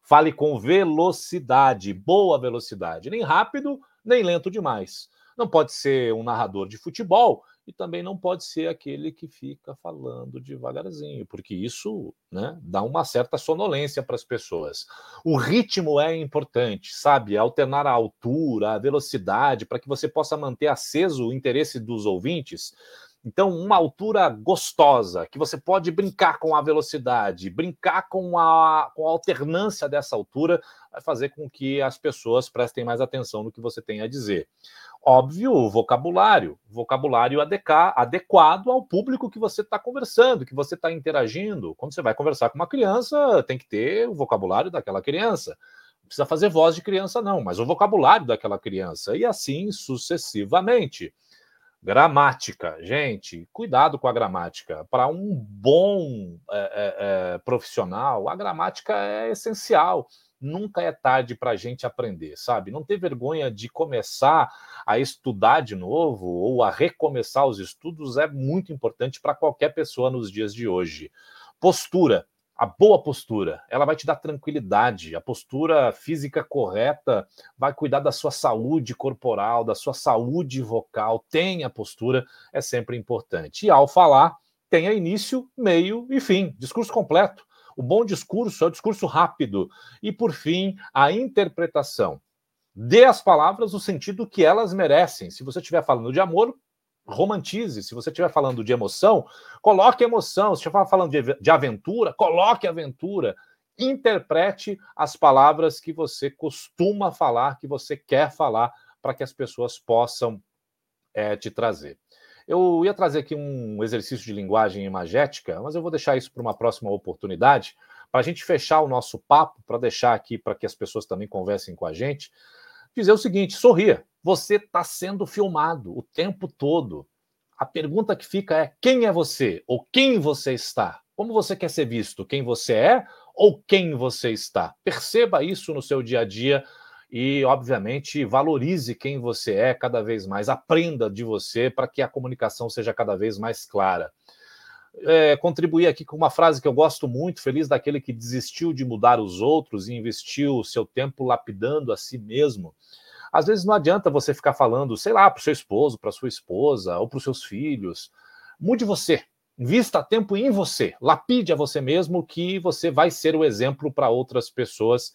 Fale com velocidade, boa velocidade, nem rápido, nem lento demais. Não pode ser um narrador de futebol e também não pode ser aquele que fica falando devagarzinho, porque isso né, dá uma certa sonolência para as pessoas. O ritmo é importante, sabe? Alternar a altura, a velocidade, para que você possa manter aceso o interesse dos ouvintes. Então, uma altura gostosa, que você pode brincar com a velocidade, brincar com a, com a alternância dessa altura, vai fazer com que as pessoas prestem mais atenção no que você tem a dizer. Óbvio, o vocabulário, vocabulário adequado ao público que você está conversando, que você está interagindo. Quando você vai conversar com uma criança, tem que ter o vocabulário daquela criança. Não precisa fazer voz de criança, não, mas o vocabulário daquela criança, e assim sucessivamente. Gramática, gente, cuidado com a gramática. Para um bom é, é, é, profissional, a gramática é essencial. Nunca é tarde para a gente aprender, sabe? Não ter vergonha de começar a estudar de novo ou a recomeçar os estudos é muito importante para qualquer pessoa nos dias de hoje. Postura a boa postura, ela vai te dar tranquilidade. A postura física correta vai cuidar da sua saúde corporal, da sua saúde vocal. Tenha postura, é sempre importante. E ao falar, tenha início, meio e fim. Discurso completo. O bom discurso é o discurso rápido. E, por fim, a interpretação. Dê às palavras o sentido que elas merecem. Se você estiver falando de amor, romantize. Se você estiver falando de emoção, coloque emoção. Se estiver falando de, de aventura, coloque aventura. Interprete as palavras que você costuma falar, que você quer falar, para que as pessoas possam é, te trazer. Eu ia trazer aqui um exercício de linguagem imagética, mas eu vou deixar isso para uma próxima oportunidade, para a gente fechar o nosso papo, para deixar aqui para que as pessoas também conversem com a gente. Dizer o seguinte: sorria. Você está sendo filmado o tempo todo. A pergunta que fica é: quem é você? Ou quem você está? Como você quer ser visto? Quem você é ou quem você está? Perceba isso no seu dia a dia e, obviamente, valorize quem você é cada vez mais. Aprenda de você para que a comunicação seja cada vez mais clara. É, contribuir aqui com uma frase que eu gosto muito, feliz daquele que desistiu de mudar os outros e investiu o seu tempo lapidando a si mesmo. Às vezes não adianta você ficar falando, sei lá, para o seu esposo, para sua esposa ou para os seus filhos. Mude você. Invista tempo em você. Lapide a você mesmo que você vai ser o exemplo para outras pessoas.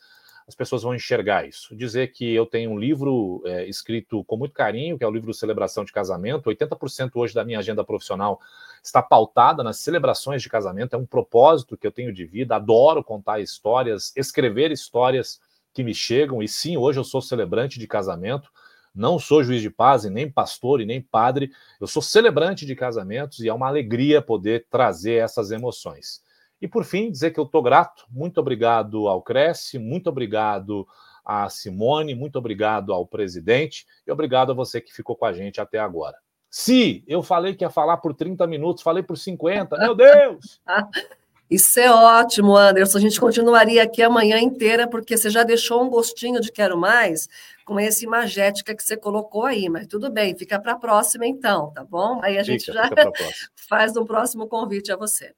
As pessoas vão enxergar isso. Dizer que eu tenho um livro é, escrito com muito carinho, que é o livro Celebração de Casamento. 80% hoje da minha agenda profissional está pautada nas celebrações de casamento. É um propósito que eu tenho de vida. Adoro contar histórias, escrever histórias que me chegam, e sim, hoje eu sou celebrante de casamento, não sou juiz de paz, e nem pastor, e nem padre, eu sou celebrante de casamentos, e é uma alegria poder trazer essas emoções. E por fim, dizer que eu estou grato, muito obrigado ao Cresce, muito obrigado a Simone, muito obrigado ao presidente e obrigado a você que ficou com a gente até agora. Se eu falei que ia falar por 30 minutos, falei por 50, meu Deus! Isso é ótimo, Anderson. A gente continuaria aqui amanhã inteira, porque você já deixou um gostinho de quero mais com esse imagética que você colocou aí, mas tudo bem, fica para a próxima então, tá bom? Aí a gente fica, já fica faz um próximo convite a você.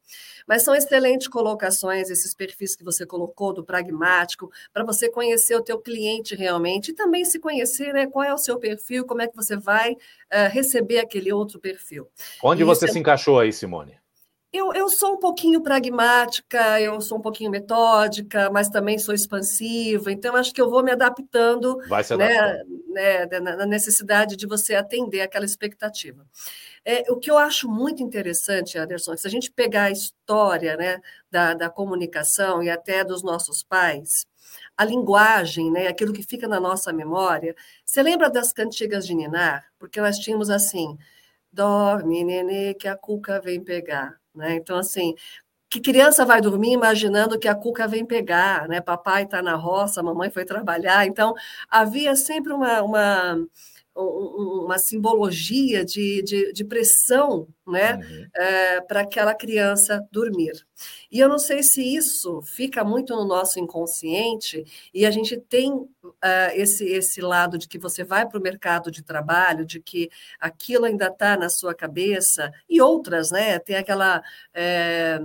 Mas são excelentes colocações, esses perfis que você colocou do pragmático, para você conhecer o teu cliente realmente e também se conhecer, né? Qual é o seu perfil, como é que você vai uh, receber aquele outro perfil. Onde e você é... se encaixou aí, Simone? Eu, eu sou um pouquinho pragmática, eu sou um pouquinho metódica, mas também sou expansiva, então acho que eu vou me adaptando, Vai se né, né, na necessidade de você atender aquela expectativa. É, o que eu acho muito interessante, Anderson, se a gente pegar a história né, da, da comunicação e até dos nossos pais, a linguagem, né, aquilo que fica na nossa memória. Você lembra das cantigas de Ninar? Porque nós tínhamos assim: dorme, nenê, que a cuca vem pegar. Né? Então, assim, que criança vai dormir imaginando que a cuca vem pegar, né? Papai está na roça, mamãe foi trabalhar. Então, havia sempre uma, uma uma simbologia de, de, de pressão né, uhum. é, para aquela criança dormir. E eu não sei se isso fica muito no nosso inconsciente e a gente tem uh, esse, esse lado de que você vai para o mercado de trabalho, de que aquilo ainda está na sua cabeça, e outras, né? Tem aquela. É,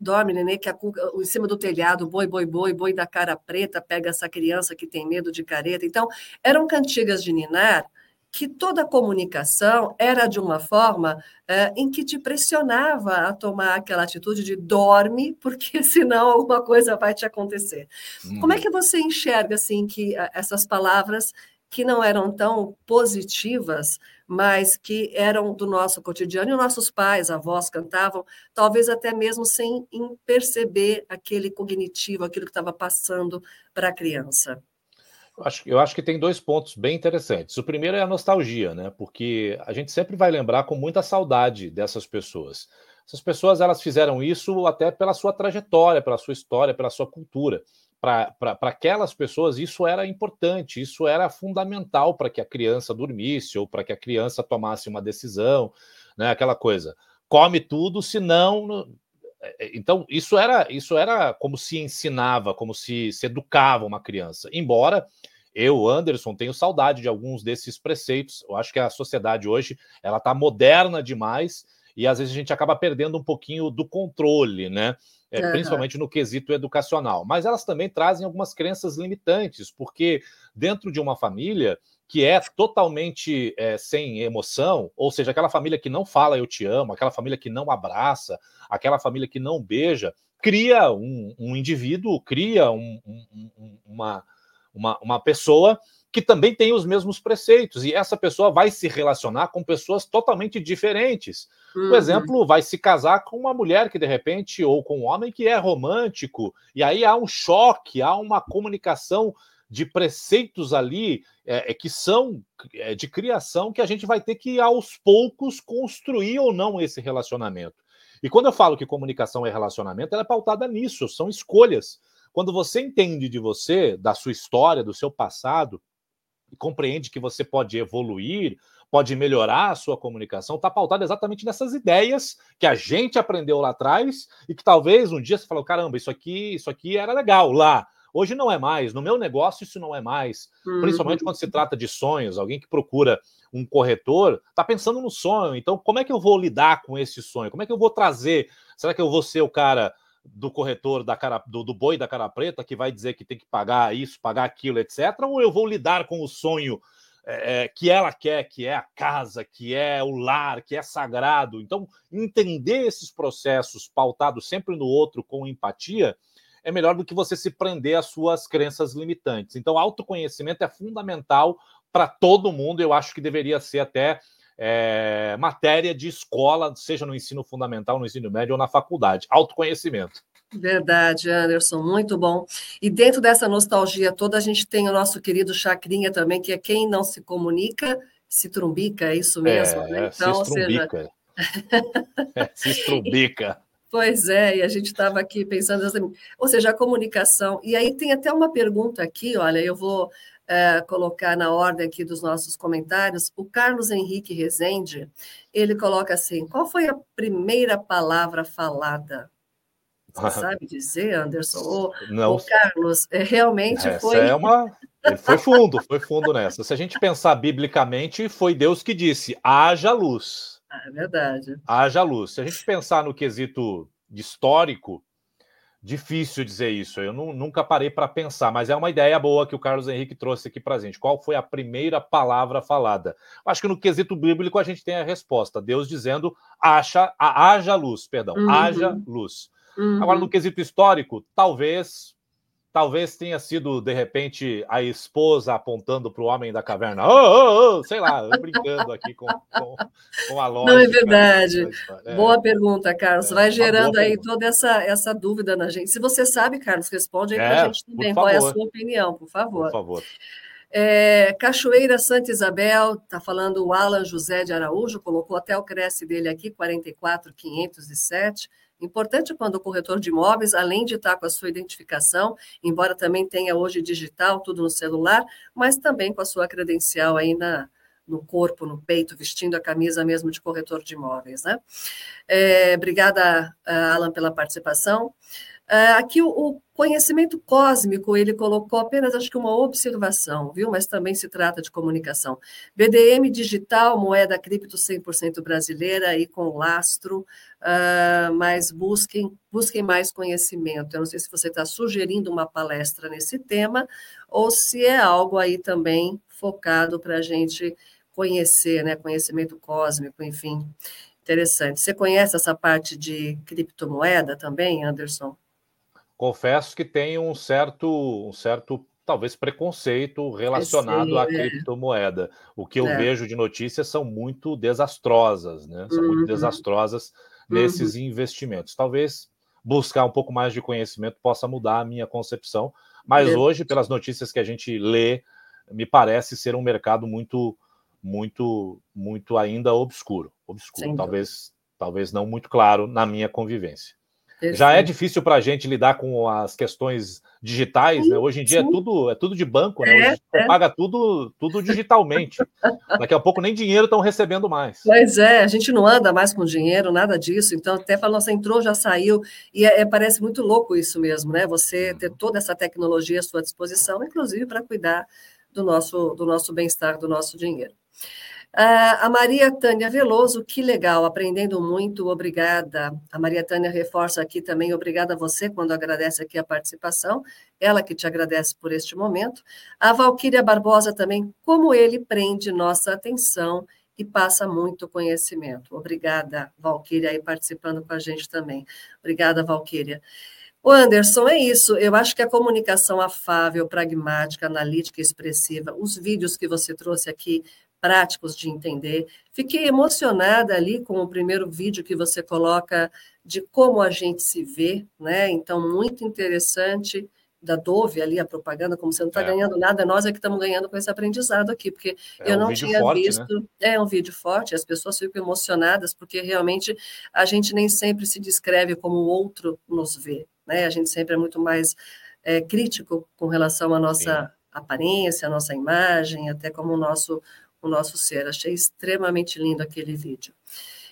dorme, nenê, que a cuca, em cima do telhado, boi, boi, boi, boi da cara preta, pega essa criança que tem medo de careta. Então, eram cantigas de Ninar que toda a comunicação era de uma forma é, em que te pressionava a tomar aquela atitude de dorme, porque senão alguma coisa vai te acontecer. Hum. Como é que você enxerga assim que essas palavras que não eram tão positivas, mas que eram do nosso cotidiano, e nossos pais, avós cantavam, talvez até mesmo sem perceber aquele cognitivo, aquilo que estava passando para a criança. Eu acho, eu acho que tem dois pontos bem interessantes. O primeiro é a nostalgia, né? Porque a gente sempre vai lembrar com muita saudade dessas pessoas. Essas pessoas elas fizeram isso até pela sua trajetória, pela sua história, pela sua cultura para aquelas pessoas isso era importante, isso era fundamental para que a criança dormisse ou para que a criança tomasse uma decisão, né? Aquela coisa, come tudo, senão. É, é, então, isso era, isso era como se ensinava, como se, se educava uma criança. Embora eu, Anderson, tenho saudade de alguns desses preceitos. Eu acho que a sociedade hoje ela está moderna demais e às vezes a gente acaba perdendo um pouquinho do controle, né? É, uhum. Principalmente no quesito educacional. Mas elas também trazem algumas crenças limitantes, porque dentro de uma família que é totalmente é, sem emoção, ou seja, aquela família que não fala eu te amo, aquela família que não abraça, aquela família que não beija, cria um, um indivíduo, cria um, um, uma, uma, uma pessoa que também tem os mesmos preceitos, e essa pessoa vai se relacionar com pessoas totalmente diferentes. Uhum. Por exemplo, vai se casar com uma mulher que de repente, ou com um homem que é romântico, e aí há um choque, há uma comunicação de preceitos ali é, é que são é, de criação que a gente vai ter que, aos poucos, construir ou não esse relacionamento. E quando eu falo que comunicação é relacionamento, ela é pautada nisso, são escolhas. Quando você entende de você, da sua história, do seu passado, e compreende que você pode evoluir, pode melhorar a sua comunicação, está pautado exatamente nessas ideias que a gente aprendeu lá atrás e que talvez um dia você falou: caramba, isso aqui, isso aqui era legal lá. Hoje não é mais, no meu negócio isso não é mais. Uhum. Principalmente quando se trata de sonhos, alguém que procura um corretor está pensando no sonho. Então, como é que eu vou lidar com esse sonho? Como é que eu vou trazer? Será que eu vou ser o cara do corretor da cara, do, do, boi da cara preta que vai dizer que tem que pagar isso, pagar aquilo, etc. Ou eu vou lidar com o sonho é, é, que ela quer, que é a casa, que é o lar, que é sagrado. Então, entender esses processos pautados sempre no outro com empatia é melhor do que você se prender às suas crenças limitantes. Então, autoconhecimento é fundamental para todo mundo. Eu acho que deveria ser até é, matéria de escola, seja no ensino fundamental, no ensino médio ou na faculdade. Autoconhecimento. Verdade, Anderson, muito bom. E dentro dessa nostalgia toda, a gente tem o nosso querido Chacrinha também, que é quem não se comunica, se trumbica, é isso mesmo, é, né? Então, se estrumbica. Seja... é, se estrumbica. Pois é, e a gente estava aqui pensando, ou seja, a comunicação. E aí tem até uma pergunta aqui, olha, eu vou é, colocar na ordem aqui dos nossos comentários. O Carlos Henrique Rezende, ele coloca assim: qual foi a primeira palavra falada? Você sabe dizer, Anderson? Ou, Não. Ou Carlos, é, realmente Essa foi. É uma... Ele foi fundo, foi fundo nessa. Se a gente pensar biblicamente, foi Deus que disse: haja luz. É verdade. Haja luz. Se a gente pensar no quesito histórico, difícil dizer isso. Eu não, nunca parei para pensar, mas é uma ideia boa que o Carlos Henrique trouxe aqui para a gente. Qual foi a primeira palavra falada? Acho que no quesito bíblico a gente tem a resposta. Deus dizendo: haja, haja luz, perdão, uhum. haja luz. Uhum. Agora, no quesito histórico, talvez Talvez tenha sido, de repente, a esposa apontando para o homem da caverna. Oh, oh, oh, sei lá, brincando aqui com, com, com a lógica. Não é verdade. É. Boa pergunta, Carlos. É, Vai gerando aí pergunta. toda essa, essa dúvida na gente. Se você sabe, Carlos, responde aí para a é, gente também. Qual é a sua opinião, por favor? Por favor. É, Cachoeira Santa Isabel, está falando o Alan José de Araújo, colocou até o Cresce dele aqui, 44507. Importante quando o corretor de imóveis, além de estar com a sua identificação, embora também tenha hoje digital, tudo no celular, mas também com a sua credencial aí na, no corpo, no peito, vestindo a camisa mesmo de corretor de imóveis, né? É, obrigada, Alan, pela participação. Uh, aqui o, o, conhecimento cósmico, ele colocou apenas, acho que uma observação, viu? Mas também se trata de comunicação. BDM digital, moeda cripto 100% brasileira e com lastro, uh, mas busquem, busquem mais conhecimento. Eu não sei se você está sugerindo uma palestra nesse tema ou se é algo aí também focado para a gente conhecer, né? Conhecimento cósmico, enfim. Interessante. Você conhece essa parte de criptomoeda também, Anderson? Confesso que tem um certo, um certo talvez preconceito relacionado à é. criptomoeda. O que eu é. vejo de notícias são muito desastrosas, né? São uhum. muito desastrosas nesses uhum. investimentos. Talvez buscar um pouco mais de conhecimento possa mudar a minha concepção, mas é. hoje, pelas notícias que a gente lê, me parece ser um mercado muito, muito, muito ainda obscuro. Obscuro, talvez, talvez não muito claro na minha convivência. Já é difícil para a gente lidar com as questões digitais, né? Hoje em dia é tudo, é tudo de banco, né? Hoje é, é. paga tudo, tudo digitalmente. Daqui a pouco nem dinheiro estão recebendo mais. Pois é, a gente não anda mais com dinheiro, nada disso. Então, até fala, nossa, entrou, já saiu. E é, é parece muito louco isso mesmo, né? Você ter toda essa tecnologia à sua disposição, inclusive para cuidar do nosso, do nosso bem-estar, do nosso dinheiro. Uh, a Maria Tânia Veloso, que legal, aprendendo muito, obrigada. A Maria Tânia reforça aqui também, obrigada a você quando agradece aqui a participação, ela que te agradece por este momento. A Valquíria Barbosa também, como ele prende nossa atenção e passa muito conhecimento. Obrigada, Valquíria, aí participando com a gente também. Obrigada, Valquíria. O Anderson, é isso. Eu acho que a comunicação afável, pragmática, analítica e expressiva, os vídeos que você trouxe aqui práticos de entender. Fiquei emocionada ali com o primeiro vídeo que você coloca de como a gente se vê, né? Então, muito interessante da Dove ali, a propaganda, como você não está é. ganhando nada, nós é que estamos ganhando com esse aprendizado aqui, porque é eu um não tinha forte, visto. Né? É um vídeo forte, as pessoas ficam emocionadas, porque realmente a gente nem sempre se descreve como o outro nos vê, né? A gente sempre é muito mais é, crítico com relação à nossa Sim. aparência, à nossa imagem, até como o nosso o nosso ser. Achei extremamente lindo aquele vídeo.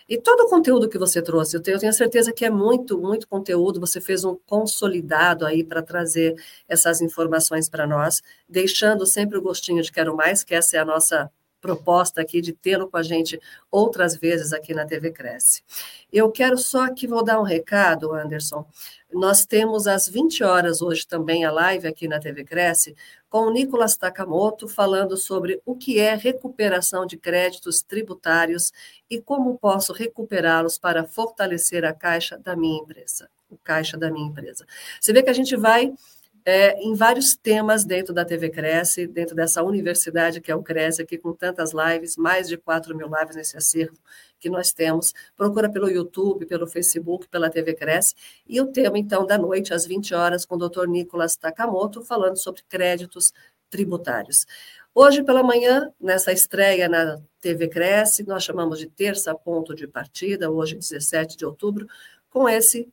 E todo o conteúdo que você trouxe, eu tenho, certeza que é muito, muito conteúdo. Você fez um consolidado aí para trazer essas informações para nós, deixando sempre o gostinho de quero mais, que essa é a nossa proposta aqui de tê-lo com a gente outras vezes aqui na TV Cresce. Eu quero só que vou dar um recado, Anderson. Nós temos às 20 horas hoje também a live aqui na TV Cresce com o Nicolas Takamoto falando sobre o que é recuperação de créditos tributários e como posso recuperá-los para fortalecer a caixa da minha empresa, o caixa da minha empresa. Você vê que a gente vai é, em vários temas dentro da TV Cresce, dentro dessa universidade que é o Cresce, aqui com tantas lives, mais de 4 mil lives nesse acervo que nós temos. Procura pelo YouTube, pelo Facebook, pela TV Cresce. E o tema, então, da noite, às 20 horas, com o doutor Nicolas Takamoto, falando sobre créditos tributários. Hoje pela manhã, nessa estreia na TV Cresce, nós chamamos de terça ponto de partida, hoje 17 de outubro, com esse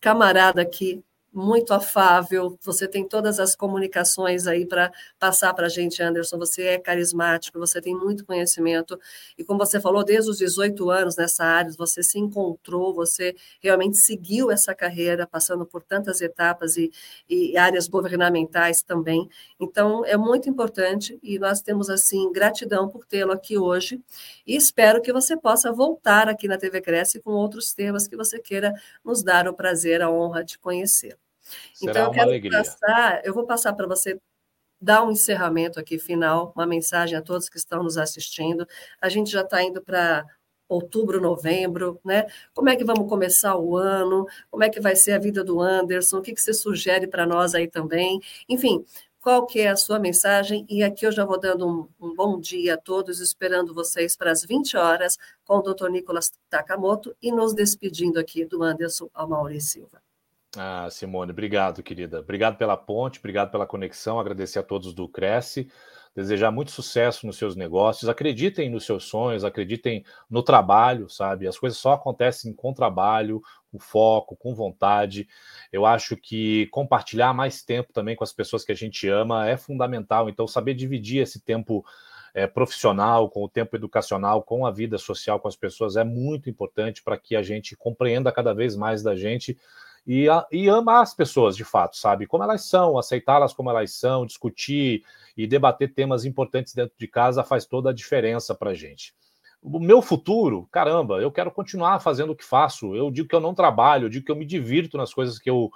camarada aqui, muito afável, você tem todas as comunicações aí para passar para a gente, Anderson. Você é carismático, você tem muito conhecimento, e como você falou, desde os 18 anos nessa área, você se encontrou, você realmente seguiu essa carreira, passando por tantas etapas e, e áreas governamentais também. Então, é muito importante e nós temos, assim, gratidão por tê-lo aqui hoje e espero que você possa voltar aqui na TV Cresce com outros temas que você queira nos dar o prazer, a honra de conhecer. Será então, eu quero alegria. passar, eu vou passar para você dar um encerramento aqui final, uma mensagem a todos que estão nos assistindo. A gente já está indo para outubro, novembro, né? Como é que vamos começar o ano? Como é que vai ser a vida do Anderson? O que, que você sugere para nós aí também? Enfim, qual que é a sua mensagem? E aqui eu já vou dando um, um bom dia a todos, esperando vocês para as 20 horas com o Dr. Nicolas Takamoto e nos despedindo aqui do Anderson ao Maurício Silva. Ah, Simone, obrigado, querida. Obrigado pela ponte, obrigado pela conexão. Agradecer a todos do Cresce. Desejar muito sucesso nos seus negócios. Acreditem nos seus sonhos, acreditem no trabalho, sabe? As coisas só acontecem com trabalho, com foco, com vontade. Eu acho que compartilhar mais tempo também com as pessoas que a gente ama é fundamental. Então, saber dividir esse tempo é, profissional, com o tempo educacional, com a vida social com as pessoas é muito importante para que a gente compreenda cada vez mais da gente e, a, e amar as pessoas de fato, sabe? Como elas são, aceitá-las como elas são, discutir e debater temas importantes dentro de casa faz toda a diferença para gente. O meu futuro, caramba, eu quero continuar fazendo o que faço. Eu digo que eu não trabalho, eu digo que eu me divirto nas coisas que eu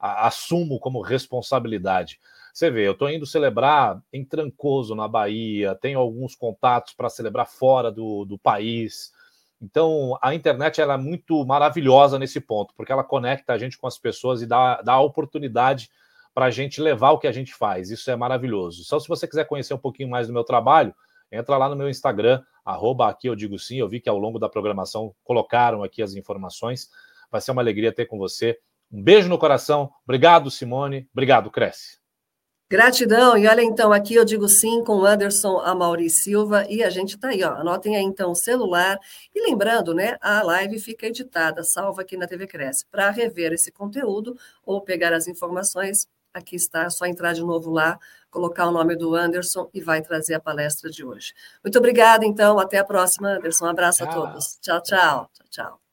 a, assumo como responsabilidade. Você vê, eu estou indo celebrar em Trancoso, na Bahia, tenho alguns contatos para celebrar fora do, do país. Então, a internet ela é muito maravilhosa nesse ponto, porque ela conecta a gente com as pessoas e dá, dá a oportunidade para a gente levar o que a gente faz. Isso é maravilhoso. Só se você quiser conhecer um pouquinho mais do meu trabalho, entra lá no meu Instagram, arroba aqui eu digo sim. Eu vi que ao longo da programação colocaram aqui as informações. Vai ser uma alegria ter com você. Um beijo no coração. Obrigado, Simone. Obrigado, Cresce. Gratidão, e olha então, aqui eu digo sim com o Anderson Amauri Silva, e a gente está aí, ó, anotem aí então o celular, e lembrando, né, a live fica editada, salva aqui na TV Cresce, para rever esse conteúdo ou pegar as informações, aqui está, é só entrar de novo lá, colocar o nome do Anderson e vai trazer a palestra de hoje. Muito obrigada, então, até a próxima, Anderson, um abraço tchau. a todos. Tchau, tchau, tchau, tchau.